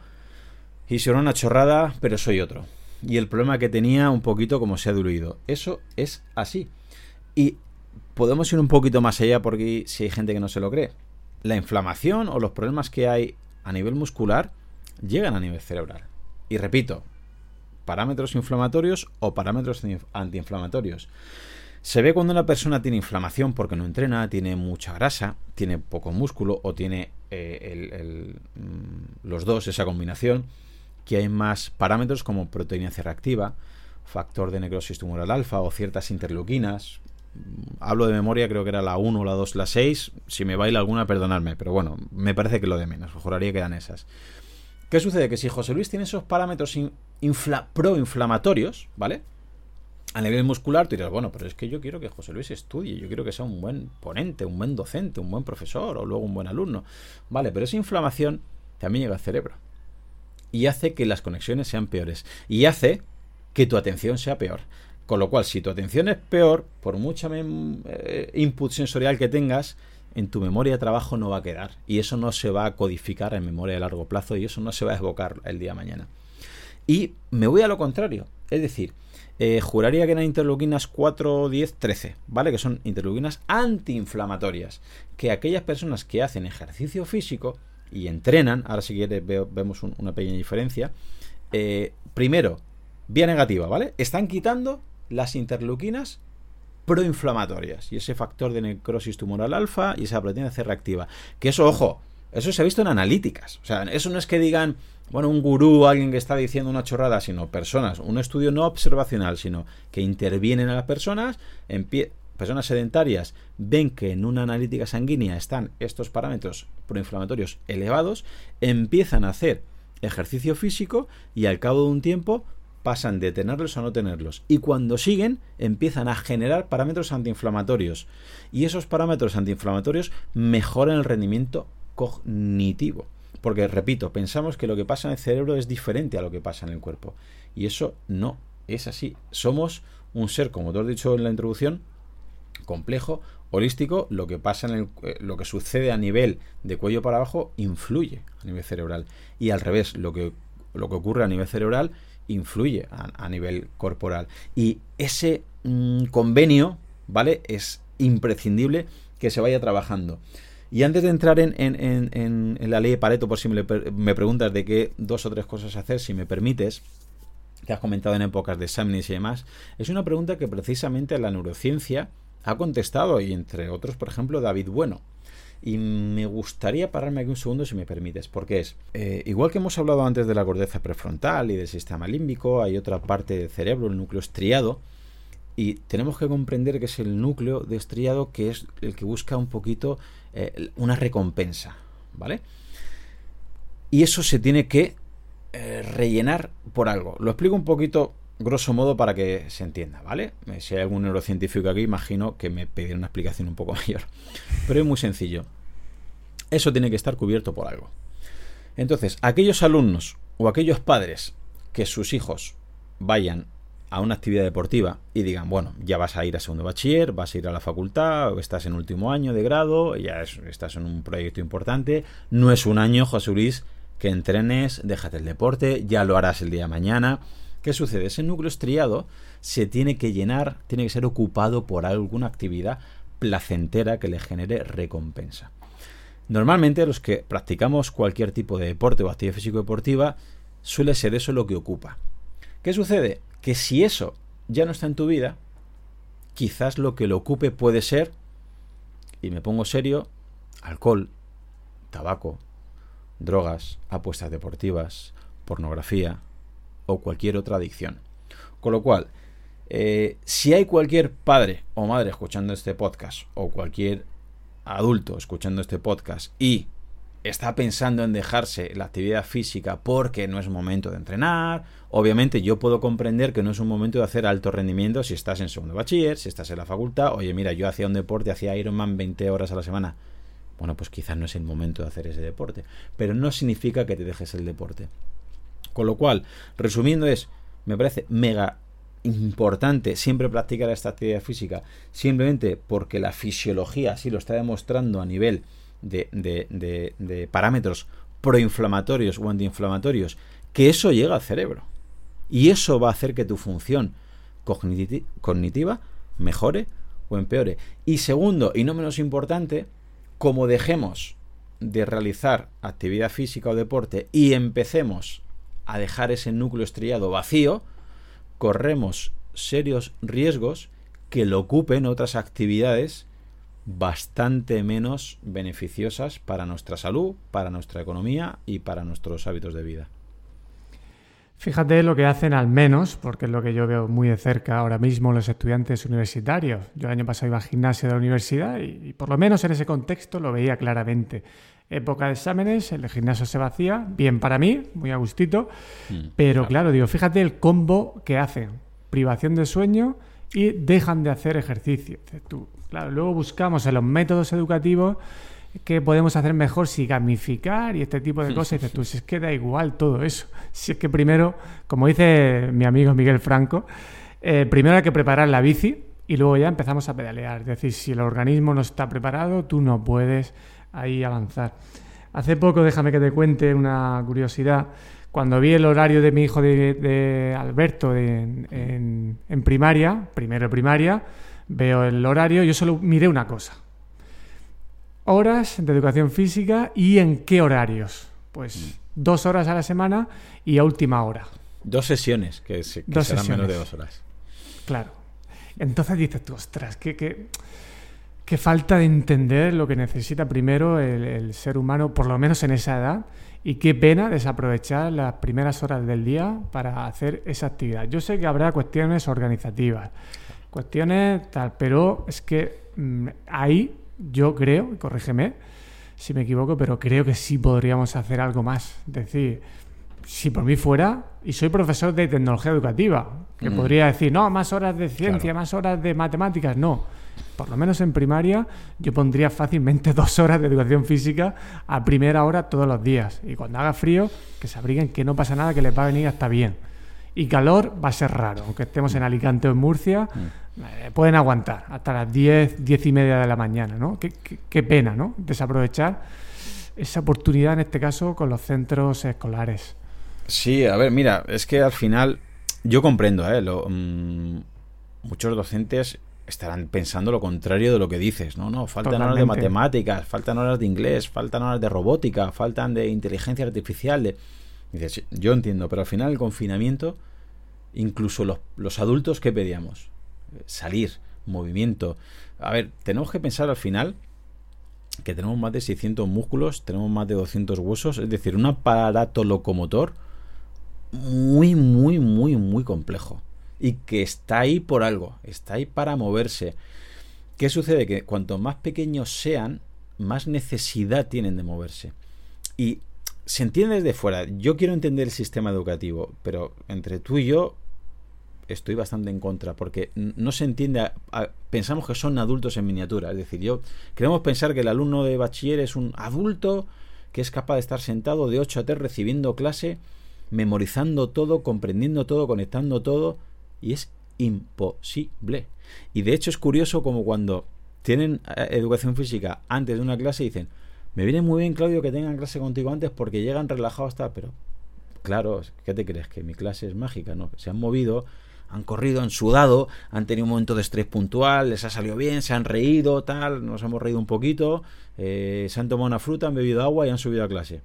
y será una chorrada, pero soy otro. Y el problema que tenía un poquito como se ha diluido. Eso es así. Y podemos ir un poquito más allá porque si hay gente que no se lo cree. La inflamación o los problemas que hay a nivel muscular llegan a nivel cerebral. Y repito, parámetros inflamatorios o parámetros antiinflamatorios. Se ve cuando una persona tiene inflamación porque no entrena, tiene mucha grasa, tiene poco músculo o tiene eh, mm, los dos, esa combinación, que hay más parámetros como proteína C reactiva, factor de necrosis tumoral alfa o ciertas interleuquinas. Mm, hablo de memoria, creo que era la 1, la 2, la 6. Si me baila alguna, perdonadme, pero bueno, me parece que lo de menos. Juraría que eran esas. ¿Qué sucede? Que si José Luis tiene esos parámetros proinflamatorios, ¿vale? A nivel muscular, tú dirás, bueno, pero es que yo quiero que José Luis estudie, yo quiero que sea un buen ponente, un buen docente, un buen profesor o luego un buen alumno. Vale, pero esa inflamación también llega al cerebro y hace que las conexiones sean peores y hace que tu atención sea peor. Con lo cual, si tu atención es peor, por mucha eh, input sensorial que tengas, en tu memoria de trabajo no va a quedar. Y eso no se va a codificar en memoria de largo plazo y eso no se va a evocar el día de mañana. Y me voy a lo contrario. Es decir, eh, juraría que eran interleuquinas 4, 10, 13, ¿vale? Que son interleuquinas antiinflamatorias. Que aquellas personas que hacen ejercicio físico y entrenan, ahora si quieres vemos una pequeña diferencia, eh, primero, vía negativa, ¿vale? Están quitando las interleuquinas proinflamatorias y ese factor de necrosis tumoral alfa y esa proteína C reactiva. Que eso, ojo, eso se ha visto en analíticas. O sea, eso no es que digan, bueno, un gurú, alguien que está diciendo una chorrada, sino personas, un estudio no observacional, sino que intervienen a las personas, personas sedentarias ven que en una analítica sanguínea están estos parámetros proinflamatorios elevados, empiezan a hacer ejercicio físico y al cabo de un tiempo pasan de tenerlos a no tenerlos. Y cuando siguen, empiezan a generar parámetros antiinflamatorios. Y esos parámetros antiinflamatorios mejoran el rendimiento cognitivo. Porque, repito, pensamos que lo que pasa en el cerebro es diferente a lo que pasa en el cuerpo. Y eso no es así. Somos un ser, como te has dicho en la introducción, complejo, holístico. Lo que pasa en el, eh, lo que sucede a nivel de cuello para abajo influye a nivel cerebral. Y al revés, lo que, lo que ocurre a nivel cerebral influye a, nivel corporal. Y ese mm, convenio, ¿vale? Es imprescindible que se vaya trabajando. Y antes de entrar en, la ley de Pareto, por si me, preguntas de qué dos o tres cosas hacer, si me permites, que has comentado en épocas de exámenes y demás, es una pregunta que precisamente la neurociencia ha contestado, y entre otros, por ejemplo, David Bueno. Y me gustaría pararme aquí un segundo si me permites, porque es, eh, igual que hemos hablado antes de la corteza prefrontal y del sistema límbico, hay otra parte del cerebro, el núcleo estriado, y tenemos que comprender que es el núcleo de estriado que es el que busca un poquito eh, una recompensa, ¿vale? Y eso se tiene que eh, rellenar por algo. Lo explico un poquito, grosso modo, para que se entienda, ¿vale? Eh, si hay algún neurocientífico aquí, imagino que me pedirá una explicación un poco mayor. Pero es muy sencillo. Eso tiene que estar cubierto por algo. Entonces, aquellos alumnos o aquellos padres que sus hijos vayan a una actividad deportiva y digan, bueno, ya vas a ir a segundo bachiller, vas a ir a la facultad, o estás en último año de grado, ya estás en un proyecto importante, no es un año, José Luis, que entrenes, déjate el deporte, ya lo harás el día de mañana. ¿Qué sucede? Ese núcleo estriado se tiene que llenar, tiene que ser ocupado por alguna actividad placentera que le genere recompensa. Normalmente los que practicamos cualquier tipo de deporte o actividad físico-deportiva, suele ser eso lo que ocupa. ¿Qué sucede? Que si eso ya no está en tu vida, quizás lo que lo ocupe puede ser, y me pongo serio, alcohol, tabaco, drogas, apuestas deportivas, pornografía, o cualquier otra adicción. Con lo cual, eh, si hay cualquier padre o madre escuchando este podcast, o cualquier adulto escuchando este podcast y está pensando en dejarse la actividad física porque no es momento de entrenar, obviamente yo puedo comprender que no es un momento de hacer alto rendimiento si estás en segundo bachiller, si estás en la facultad, oye mira, yo hacía un deporte, hacía Ironman 20 horas a la semana. Bueno, pues quizás no es el momento de hacer ese deporte, pero no significa que te dejes el deporte. Con lo cual, resumiendo es, me parece mega importante siempre practicar esta actividad física, simplemente porque la fisiología así lo está demostrando a nivel de, de, parámetros proinflamatorios o antiinflamatorios, que eso llega al cerebro. Y eso va a hacer que tu función cognitiva mejore o empeore. Y segundo, y no menos importante, como dejemos de realizar actividad física o deporte y empecemos a dejar ese núcleo estrellado vacío, corremos serios riesgos que lo ocupen otras actividades bastante menos beneficiosas para nuestra salud, para nuestra economía y para nuestros hábitos de vida. Fíjate lo que hacen al menos, porque es lo que yo veo muy de cerca ahora mismo los estudiantes universitarios. Yo el año pasado iba al gimnasio de la universidad y, por lo menos en ese contexto lo veía claramente. Época de exámenes, el gimnasio se vacía, bien para mí, muy a gustito, mm, pero claro. digo, fíjate el combo que hacen. Privación de sueño y dejan de hacer ejercicio. Tú, Claro, luego buscamos en los métodos educativos qué podemos hacer mejor si gamificar y este tipo de cosas. Y dices tú, si es que da igual todo eso. Si es que primero, como dice mi amigo Miguel Franco, eh, primero hay que preparar la bici y luego ya empezamos a pedalear. Es decir, si el organismo no está preparado, tú no puedes ahí avanzar. Hace poco, déjame que te cuente una curiosidad. Cuando vi el horario de mi hijo de, Alberto en, en primaria, primero primaria, veo el horario, yo solo miré una cosa. Horas de educación física y en qué horarios. Pues mm. dos horas a la semana y a última hora. Dos sesiones, que, serán menos de dos horas. Claro. Entonces dices tú, ostras, qué, qué, falta de entender lo que necesita primero el, el, ser humano, por lo menos en esa edad, y qué pena desaprovechar las primeras horas del día para hacer esa actividad. Yo sé que habrá cuestiones organizativas, cuestiones tal, pero es que mm, ahí yo creo, corrígeme si me equivoco, pero creo que sí podríamos hacer algo más. Es decir, si por mí fuera, y soy profesor de tecnología educativa, que mm. podría decir, no, más horas de ciencia, más horas de matemáticas, no. Por lo menos en primaria yo pondría fácilmente dos horas de educación física a primera hora todos los días. Y cuando haga frío, que se abriguen, que no pasa nada, que les va a venir hasta bien. Y calor va a ser raro, aunque estemos en Alicante o en Murcia, eh, pueden aguantar hasta las 10, 10 y media de la mañana, ¿no? Qué, pena, ¿no? Desaprovechar esa oportunidad en este caso con los centros escolares. Sí, a ver, mira, es que al final yo comprendo, ¿eh? Mm, muchos docentes estarán pensando lo contrario de lo que dices, ¿no? No, faltan horas de matemáticas, faltan horas de inglés, faltan horas de robótica, faltan de inteligencia artificial, de Dices, yo entiendo, pero al final el confinamiento, incluso los, los adultos, ¿qué pedíamos? Salir, movimiento. A ver, tenemos que pensar al final que tenemos más de 600 músculos, tenemos más de 200 huesos, es decir, un aparato locomotor muy, muy, muy, muy complejo. Y que está ahí por algo, está ahí para moverse. ¿Qué sucede? Que cuanto más pequeños sean, más necesidad tienen de moverse. Y se entiende desde fuera. Yo quiero entender el sistema educativo, pero entre tú y yo estoy bastante en contra, porque no se entiende, pensamos que son adultos en miniatura, es decir, yo queremos pensar que el alumno de bachiller es un adulto que es capaz de estar sentado de 8 a 3 recibiendo clase, memorizando todo, comprendiendo todo, conectando todo, y es imposible. Y de hecho es curioso como cuando tienen eh, educación física antes de una clase dicen, me viene muy bien, Claudio, que tengan clase contigo antes porque llegan relajados, pero claro, ¿qué te crees? Que mi clase es mágica, ¿no? Se han movido, han corrido, han sudado, han tenido un momento de estrés puntual, les ha salido bien, se han reído, tal, nos hemos reído un poquito, eh, se han tomado una fruta, han bebido agua y han subido a clase.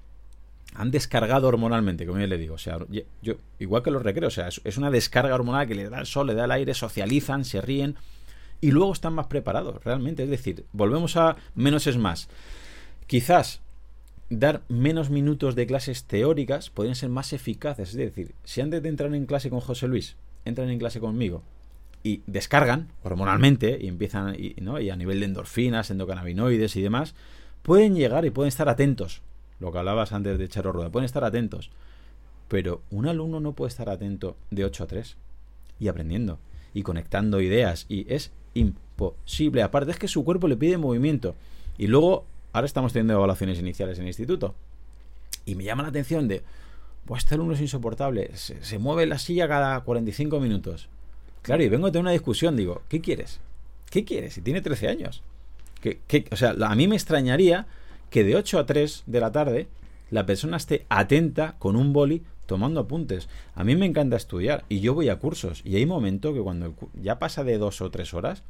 Han descargado hormonalmente, como yo le digo. O sea, yo, igual que los recreos, o sea, es, es una descarga hormonal que le da el sol, le da el aire, socializan, se ríen y luego están más preparados, realmente. Es decir, volvemos a menos es más. Quizás dar menos minutos de clases teóricas podrían ser más eficaces. Es decir, si antes de entrar en clase con José Luis, entran en clase conmigo y descargan hormonalmente y empiezan, y, a nivel de endorfinas, endocannabinoides y demás, pueden llegar y pueden estar atentos. Lo que hablabas antes de Charo Rueda, pueden estar atentos. Pero un alumno no puede estar atento de 8 a 3 y aprendiendo y conectando ideas y es imposible. Aparte es que su cuerpo le pide movimiento. Y luego, ahora estamos teniendo evaluaciones iniciales en el instituto. Y me llama la atención de, pues este alumno es insoportable, se, mueve la silla cada 45 minutos. Claro, y vengo a tener una discusión, digo, ¿qué quieres? ¿Qué quieres? Si tiene 13 años. ¿Qué, o sea, a mí me extrañaría que de 8 a 3 de la tarde la persona esté atenta con un boli tomando apuntes. A mí me encanta estudiar y yo voy a cursos y hay momento que cuando ya pasa de 2 o 3 horas,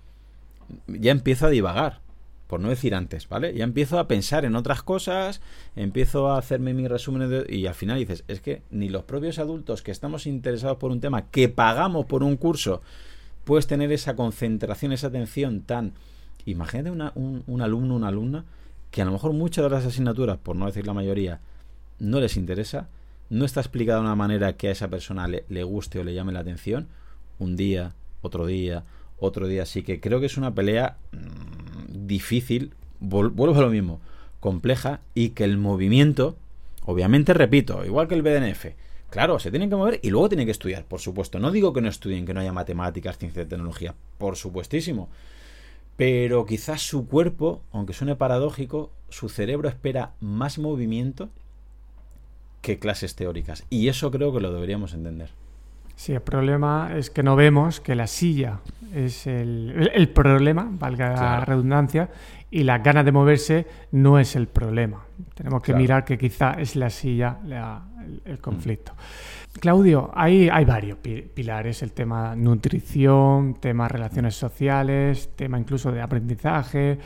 ya empiezo a divagar, por no decir antes, ¿vale? Ya empiezo a pensar en otras cosas, empiezo a hacerme mis resúmenes y al final dices, es que ni los propios adultos que estamos interesados por un tema, que pagamos por un curso, puedes tener esa concentración, esa atención tan Imagínate un, alumno, una alumna, que a lo mejor muchas de las asignaturas, por no decir la mayoría, no les interesa, no está explicada de una manera que a esa persona le, le, guste o le llame la atención, un día, otro día, otro día. Así que creo que es una pelea mm, difícil, vuelvo a lo mismo, compleja y que el movimiento, obviamente repito, igual que el BDNF, claro, se tienen que mover y luego tienen que estudiar, por supuesto. No digo que no estudien, que no haya matemáticas, ciencia y tecnología, por supuestísimo. Pero quizás su cuerpo, aunque suene paradójico, su cerebro espera más movimiento que clases teóricas. Y eso creo que lo deberíamos entender. Sí, el problema es que no vemos que la silla es el, problema, valga la redundancia, y las ganas de moverse no es el problema. Tenemos que mirar que quizá es la silla el, conflicto. Claudio, hay, hay varios pilares, el tema nutrición, tema relaciones sociales, tema incluso de aprendizaje,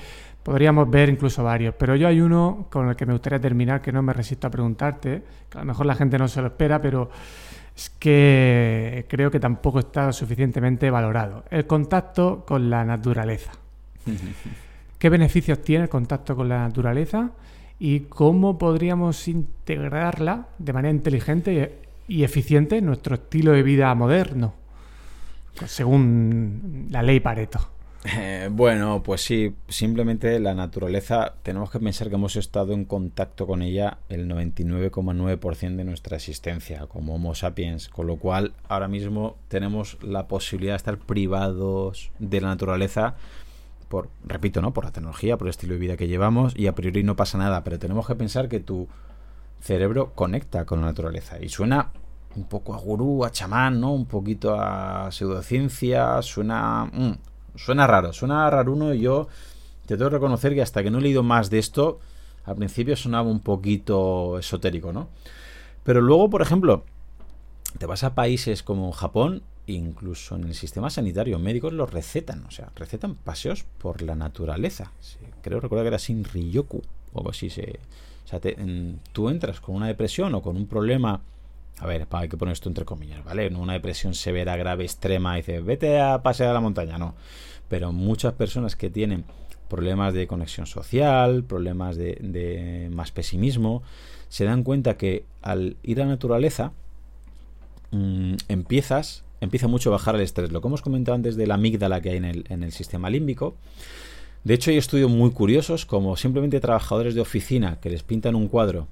podríamos ver incluso varios, pero yo hay uno con el que me gustaría terminar que no me resisto a preguntarte, que a lo mejor la gente no se lo espera, pero es que creo que tampoco está suficientemente valorado. El contacto con la naturaleza. ¿Qué beneficios tiene el contacto con la naturaleza? y cómo podríamos integrarla de manera inteligente y eficiente en nuestro estilo de vida moderno, según la ley Pareto. Eh, bueno, pues sí, simplemente la naturaleza, tenemos que pensar que hemos estado en contacto con ella el 99,9% de nuestra existencia como Homo sapiens, con lo cual ahora mismo tenemos la posibilidad de estar privados de la naturaleza por, repito, ¿no? Por la tecnología, por el estilo de vida que llevamos y a priori no pasa nada, pero tenemos que pensar que tu cerebro conecta con la naturaleza y suena un poco a gurú, a chamán, ¿no? Un poquito a pseudociencia, suena... Mm, suena raro, suena raro uno y yo te tengo que reconocer que hasta que no he leído más de esto, al principio sonaba un poquito esotérico, ¿no? Pero luego, por ejemplo, te vas a países como Japón, incluso en el sistema sanitario, médicos los recetan, o sea, recetan paseos por la naturaleza. creo recordar que era sin Ryoku, o algo así. Se, o sea, tú entras con una depresión o con un problema a ver, hay que poner esto entre comillas, ¿vale? Una depresión severa, grave, extrema, y dices, vete a pasear a la montaña, no. Pero muchas personas que tienen problemas de conexión social, problemas de, más pesimismo, se dan cuenta que al ir a la naturaleza mm, empiezas, empieza mucho a bajar el estrés. Lo que hemos comentado antes de la amígdala que hay en el, en el sistema límbico. De hecho, hay estudios muy curiosos como simplemente trabajadores de oficina que les pintan un cuadro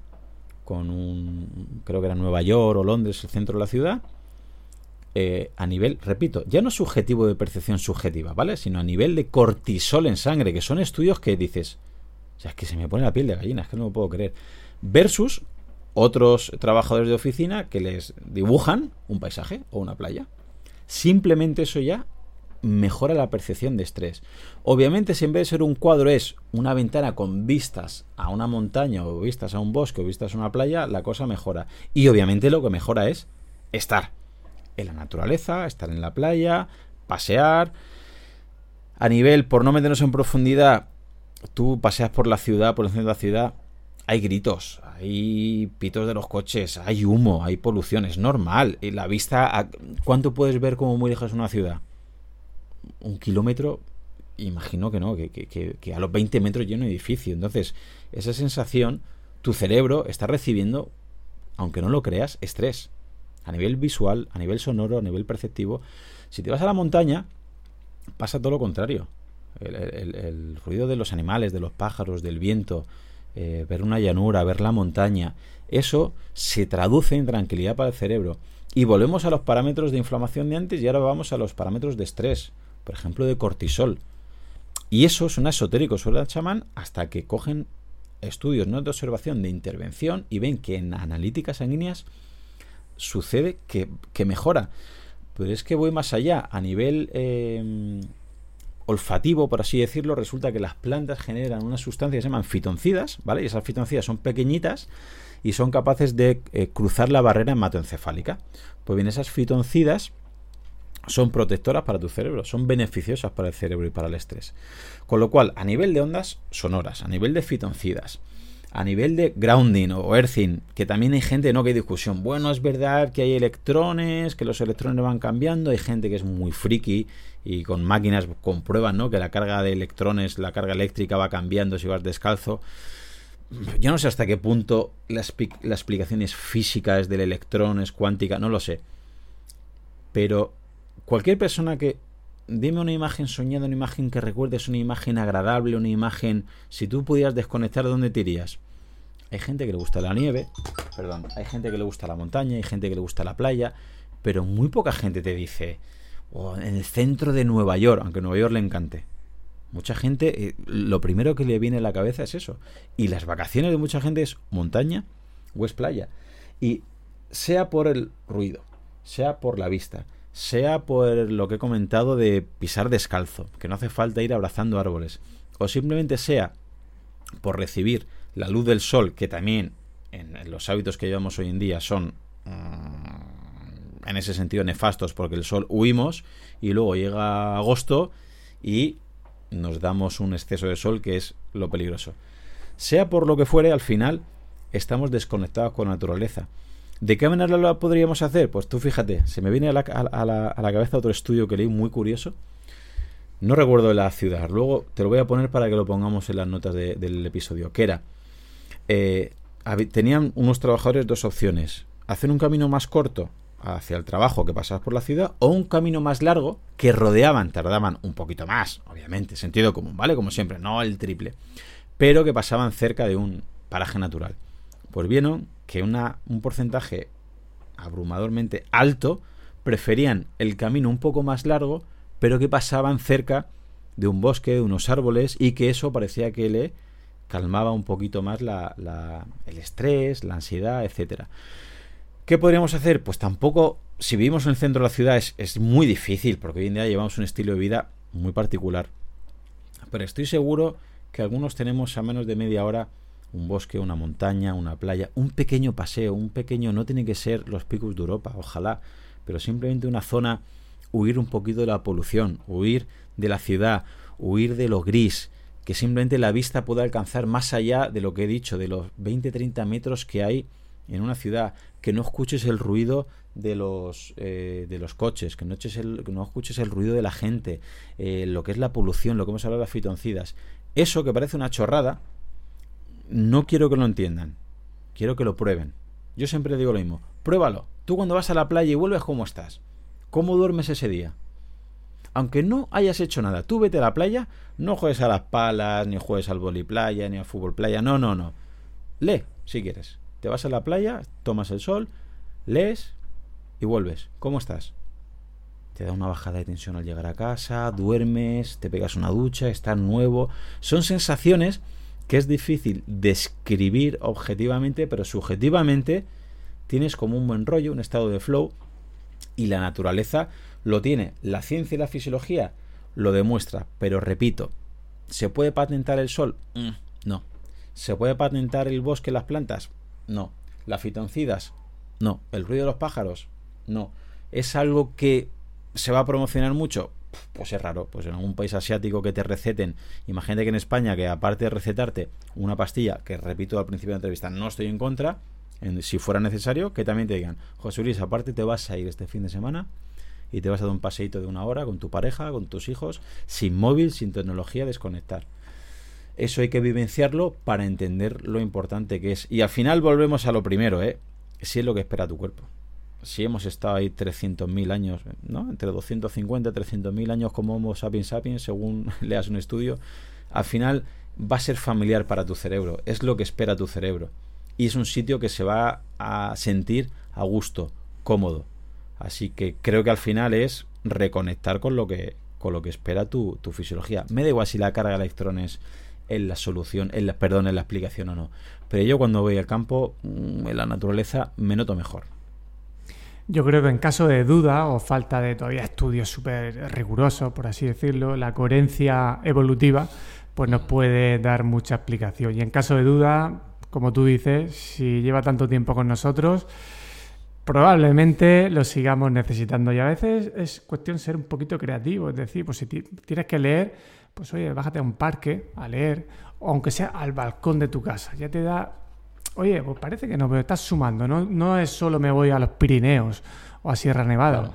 con un, creo que era Nueva York o Londres, el centro de la ciudad, eh, a nivel, repito, ya no subjetivo de percepción subjetiva, ¿vale? Sino a nivel de cortisol en sangre, que son estudios que dices, o sea, es que se me pone la piel de gallina, es que no lo puedo creer. Versus otros trabajadores de oficina que les dibujan un paisaje o una playa. Simplemente eso ya mejora la percepción de estrés. Obviamente, si en vez de ser un cuadro es una ventana con vistas a una montaña o vistas a un bosque o vistas a una playa, la cosa mejora. Y obviamente lo que mejora es estar en la naturaleza, estar en la playa, pasear. A nivel, por no meternos en profundidad, tú paseas por la ciudad, por el centro de la ciudad, hay gritos, hay pitos de los coches, hay humo, hay polución, es normal. Y la vista, ¿cuánto puedes ver como muy lejos una ciudad? Un kilómetro, imagino que no, que, a los 20 metros lleno de edificio. Entonces, esa sensación tu cerebro está recibiendo, aunque no lo creas, estrés. A nivel visual, a nivel sonoro, a nivel perceptivo. Si te vas a la montaña, pasa todo lo contrario. El, ruido de los animales, de los pájaros, del viento, eh, ver una llanura, ver la montaña, eso se traduce en tranquilidad para el cerebro. Y volvemos a los parámetros de inflamación de antes y ahora vamos a los parámetros de estrés, por ejemplo de cortisol. Y eso suena esotérico, suena chamán, hasta que cogen estudios no de observación, de intervención y ven que en analíticas sanguíneas sucede que, mejora. Pero es que voy más allá. A nivel eh, olfativo, por así decirlo, resulta que las plantas generan unas sustancias que se llaman fitoncidas, ¿vale? Y esas fitoncidas son pequeñitas y son capaces de eh, cruzar la barrera hematoencefálica. Pues bien, esas fitoncidas son protectoras para tu cerebro, son beneficiosas para el cerebro y para el estrés. Con lo cual, a nivel de ondas sonoras, a nivel de fitoncidas, a nivel de grounding o earthing, que también hay gente, no que hay discusión. Bueno, es verdad que hay electrones, que los electrones van cambiando, hay gente que es muy friki y con máquinas comprueban, ¿no? Que la carga de electrones, la carga eléctrica va cambiando si vas descalzo. Yo no sé hasta qué punto la, la explicación es física, es del electrón, es cuántica, no lo sé. Pero cualquier persona que dime una imagen soñada, una imagen que recuerdes, una imagen agradable, una imagen. Si tú pudieras desconectar, ¿dónde te irías? Hay gente que le gusta la nieve, perdón, hay gente que le gusta la montaña, hay gente que le gusta la playa, pero muy poca gente te dice, oh, en el centro de Nueva York, aunque Nueva York le encante. Mucha gente, eh, lo primero que le viene a la cabeza es eso. Y las vacaciones de mucha gente es montaña o es playa. Y sea por el ruido, sea por la vista, sea por lo que he comentado de pisar descalzo, que no hace falta ir abrazando árboles, o simplemente sea por recibir la luz del sol, que también en los hábitos que llevamos hoy en día son mm, en ese sentido nefastos, porque el sol huimos y luego llega agosto y nos damos un exceso de sol que es lo peligroso. Sea por lo que fuere, al final estamos desconectados con la naturaleza. ¿De qué manera lo podríamos hacer? Pues tú fíjate, se me viene a la, cabeza otro estudio que leí muy curioso. No recuerdo la ciudad, luego te lo voy a poner para que lo pongamos en las notas del episodio, que era, eh, tenían unos trabajadores dos opciones, hacer un camino más corto hacia el trabajo que pasabas por la ciudad o un camino más largo que rodeaban, tardaban un poquito más, obviamente, sentido común, ¿vale? Como siempre, no el triple, pero que pasaban cerca de un paraje natural. Pues vieron que una, un porcentaje abrumadormente alto preferían el camino un poco más largo, pero que pasaban cerca de un bosque, de unos árboles, y que eso parecía que le calmaba un poquito más la, la, el estrés, la ansiedad, etcétera. ¿Qué podríamos hacer? Pues tampoco, si vivimos en el centro de la ciudad, es, es muy difícil, porque hoy en día llevamos un estilo de vida muy particular. Pero estoy seguro que algunos tenemos a menos de media hora un bosque, una montaña, una playa, un pequeño paseo, un pequeño, no tiene que ser los picos de Europa, ojalá, pero simplemente una zona, huir un poquito de la polución, huir de la ciudad, huir de lo gris, que simplemente la vista pueda alcanzar más allá de lo que he dicho, de los 20-30 metros que hay en una ciudad, que no escuches el ruido de los, eh, de los coches, que no, el, que no escuches el ruido de la gente, eh, lo que es la polución, lo que hemos hablado de las fitoncidas. Eso que parece una chorrada, no quiero que lo entiendan, quiero que lo prueben. Yo siempre digo lo mismo, pruébalo. Tú cuando vas a la playa y vuelves, ¿cómo estás? ¿Cómo duermes ese día? Aunque no hayas hecho nada, tú vete a la playa, no juegues a las palas, ni juegues al playa, ni al fútbol playa, no, no, no. Lee, si quieres. Te vas a la playa, tomas el sol, lees y vuelves. ¿Cómo estás? Te da una bajada de tensión al llegar a casa, duermes, te pegas una ducha, estás nuevo. Son sensaciones que es difícil describir objetivamente, pero subjetivamente tienes como un buen rollo, un estado de flow, y la naturaleza lo tiene. La ciencia y la fisiología lo demuestra, pero repito, ¿se puede patentar el sol? Mm, no. ¿Se puede patentar el bosque, las plantas? No. ¿Las fitoncidas? No. ¿El ruido de los pájaros? No. ¿Es algo que se va a promocionar mucho? Pues es raro, pues en algún país asiático que te receten, imagínate que en España, que aparte de recetarte una pastilla, que repito al principio de la entrevista, no estoy en contra, si fuera necesario, que también te digan, José Luis, aparte te vas a ir este fin de semana y te vas a dar un paseíto de una hora con tu pareja, con tus hijos, sin móvil, sin tecnología, desconectar. eso hay que vivenciarlo para entender lo importante que es. Y al final volvemos a lo primero, ¿eh? Si es lo que espera tu cuerpo. Si hemos estado ahí 300.000 años, ¿no? Entre 250 y 300.000 años como Homo sapiens sapiens, según leas un estudio, al final va a ser familiar para tu cerebro. Es lo que espera tu cerebro. Y es un sitio que se va a sentir a gusto, cómodo. Así que creo que al final es reconectar con lo que, con lo que espera tu, tu fisiología. Me da igual si la carga de electrones en la solución, en la, perdón, en la explicación o no. Pero yo cuando voy al campo, mm, en la naturaleza, me noto mejor. Yo creo que en caso de duda o falta de todavía estudios súper rigurosos, por así decirlo, la coherencia evolutiva pues nos puede dar mucha explicación. Y en caso de duda, como tú dices, si lleva tanto tiempo con nosotros, probablemente lo sigamos necesitando. Y a veces es cuestión ser un poquito creativo, es decir, pues si tienes que leer, pues oye, bájate a un parque a leer, o aunque sea al balcón de tu casa, ya te da, oye, pues parece que no, pero estás sumando, no, no es solo me voy a los Pirineos o a Sierra Nevada,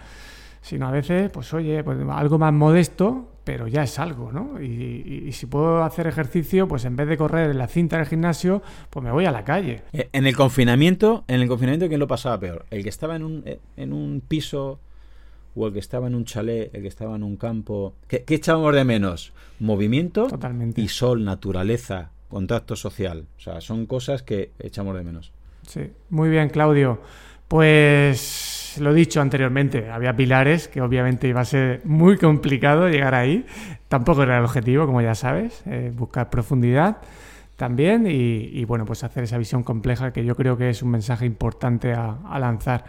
sino a veces, pues oye, pues algo más modesto, pero ya es algo, ¿no? Y, si puedo hacer ejercicio, pues en vez de correr en la cinta del gimnasio, pues me voy a la calle. Eh, en el confinamiento, en el confinamiento, ¿quién lo pasaba peor? ¿El que estaba en un, eh, en un piso o el que estaba en un chalet, el que estaba en un campo. ¿Qué, echábamos de menos? Movimiento y sol, naturaleza, contacto social. O sea, son cosas que echamos de menos. Sí, muy bien, Claudio. Pues lo dicho anteriormente, había pilares que obviamente iba a ser muy complicado llegar ahí. Tampoco era el objetivo, como ya sabes, eh, buscar profundidad también y, bueno, pues hacer esa visión compleja que yo creo que es un mensaje importante a lanzar.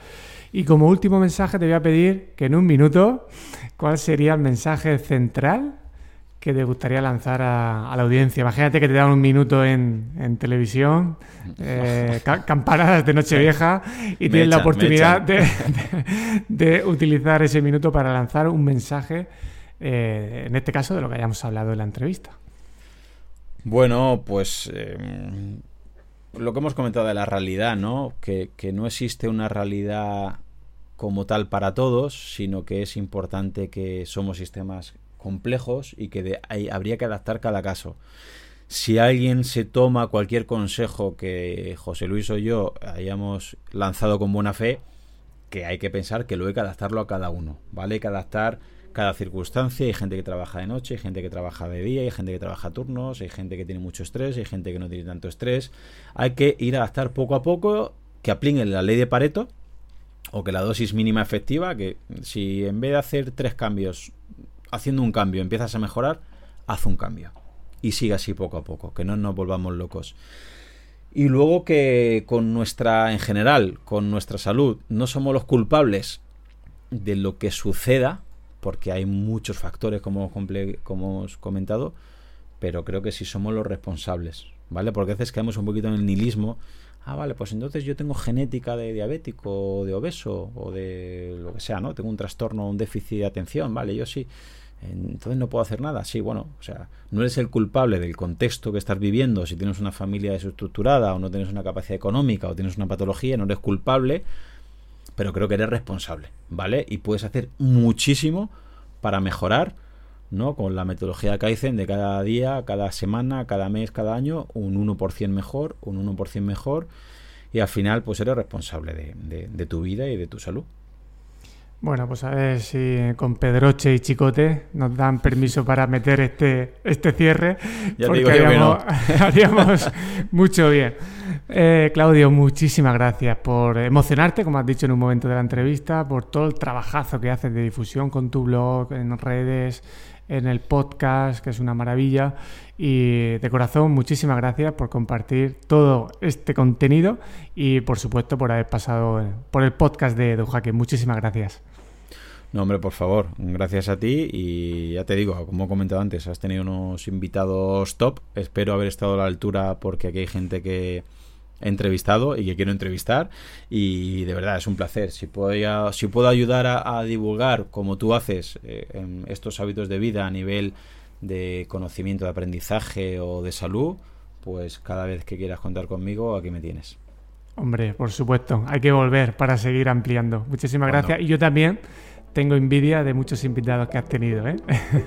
Y como último mensaje te voy a pedir que en un minuto, ¿cuál sería el mensaje central que te gustaría lanzar a, la audiencia? Imagínate que te dan un minuto en, televisión, eh, campanadas de Nochevieja y tienes la oportunidad de, utilizar ese minuto para lanzar un mensaje, eh, en este caso, de lo que hayamos hablado en la entrevista. Bueno, pues eh, lo que hemos comentado de la realidad, ¿no? Que, no existe una realidad como tal para todos, sino que es importante que somos sistemas complejos y que habría que adaptar cada caso. Si alguien se toma cualquier consejo que José Luis o yo hayamos lanzado con buena fe, que hay que pensar que lo hay que adaptarlo a cada uno, ¿vale? Hay que adaptar cada circunstancia. Hay gente que trabaja de noche, hay gente que trabaja de día, hay gente que trabaja turnos, hay gente que tiene mucho estrés, hay gente que no tiene tanto estrés. Hay que ir a adaptar poco a poco, que apliquen la ley de Pareto o que la dosis mínima efectiva, que si en vez de hacer tres cambios, haciendo un cambio empiezas a mejorar, haz un cambio. Y siga así poco a poco, que no nos volvamos locos. Y luego que con nuestra, en general, con nuestra salud, no somos los culpables de lo que suceda, porque hay muchos factores como, como hemos comentado, pero creo que sí somos los responsables, ¿vale? Porque a veces caemos un poquito en el nihilismo. Ah, vale, pues entonces yo tengo genética de diabético, o de obeso, o de lo que sea, ¿no? Tengo un trastorno, un déficit de atención, vale, yo sí. Entonces no puedo hacer nada. Sí, bueno, o sea, no eres el culpable del contexto que estás viviendo, si tienes una familia desestructurada, o no tienes una capacidad económica, o tienes una patología, no eres culpable, pero creo que eres responsable, ¿vale? Y puedes hacer muchísimo para mejorar, ¿no? Con la metodología Kaizen de cada día, cada semana, cada mes, cada año, un 1% mejor, un 1% mejor, y al final pues eres responsable de tu vida y de tu salud. Bueno, pues a ver si con Pedroche y Chicote nos dan permiso para meter este, este cierre, ya porque haríamos, mucho bien. Eh, Claudio, muchísimas gracias por emocionarte, como has dicho en un momento de la entrevista, por todo el trabajazo que haces de difusión con tu blog, en redes, en el podcast, que es una maravilla. Y de corazón, muchísimas gracias por compartir todo este contenido y, por supuesto, por haber pasado por el podcast de Jaque. Muchísimas gracias. No, hombre, por favor, gracias a ti y ya te digo, como he comentado antes, has tenido unos invitados top. Espero haber estado a la altura porque aquí hay gente que he entrevistado y que quiero entrevistar y de verdad es un placer. Si puedo, si puedo ayudar a, divulgar como tú haces eh, en estos hábitos de vida a nivel de conocimiento, de aprendizaje o de salud, pues cada vez que quieras contar conmigo, aquí me tienes. Hombre, por supuesto, hay que volver para seguir ampliando. Muchísimas gracias. Y yo también tengo envidia de muchos invitados que has tenido. ¿eh?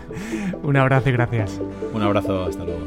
Un abrazo y gracias. Un abrazo, hasta luego.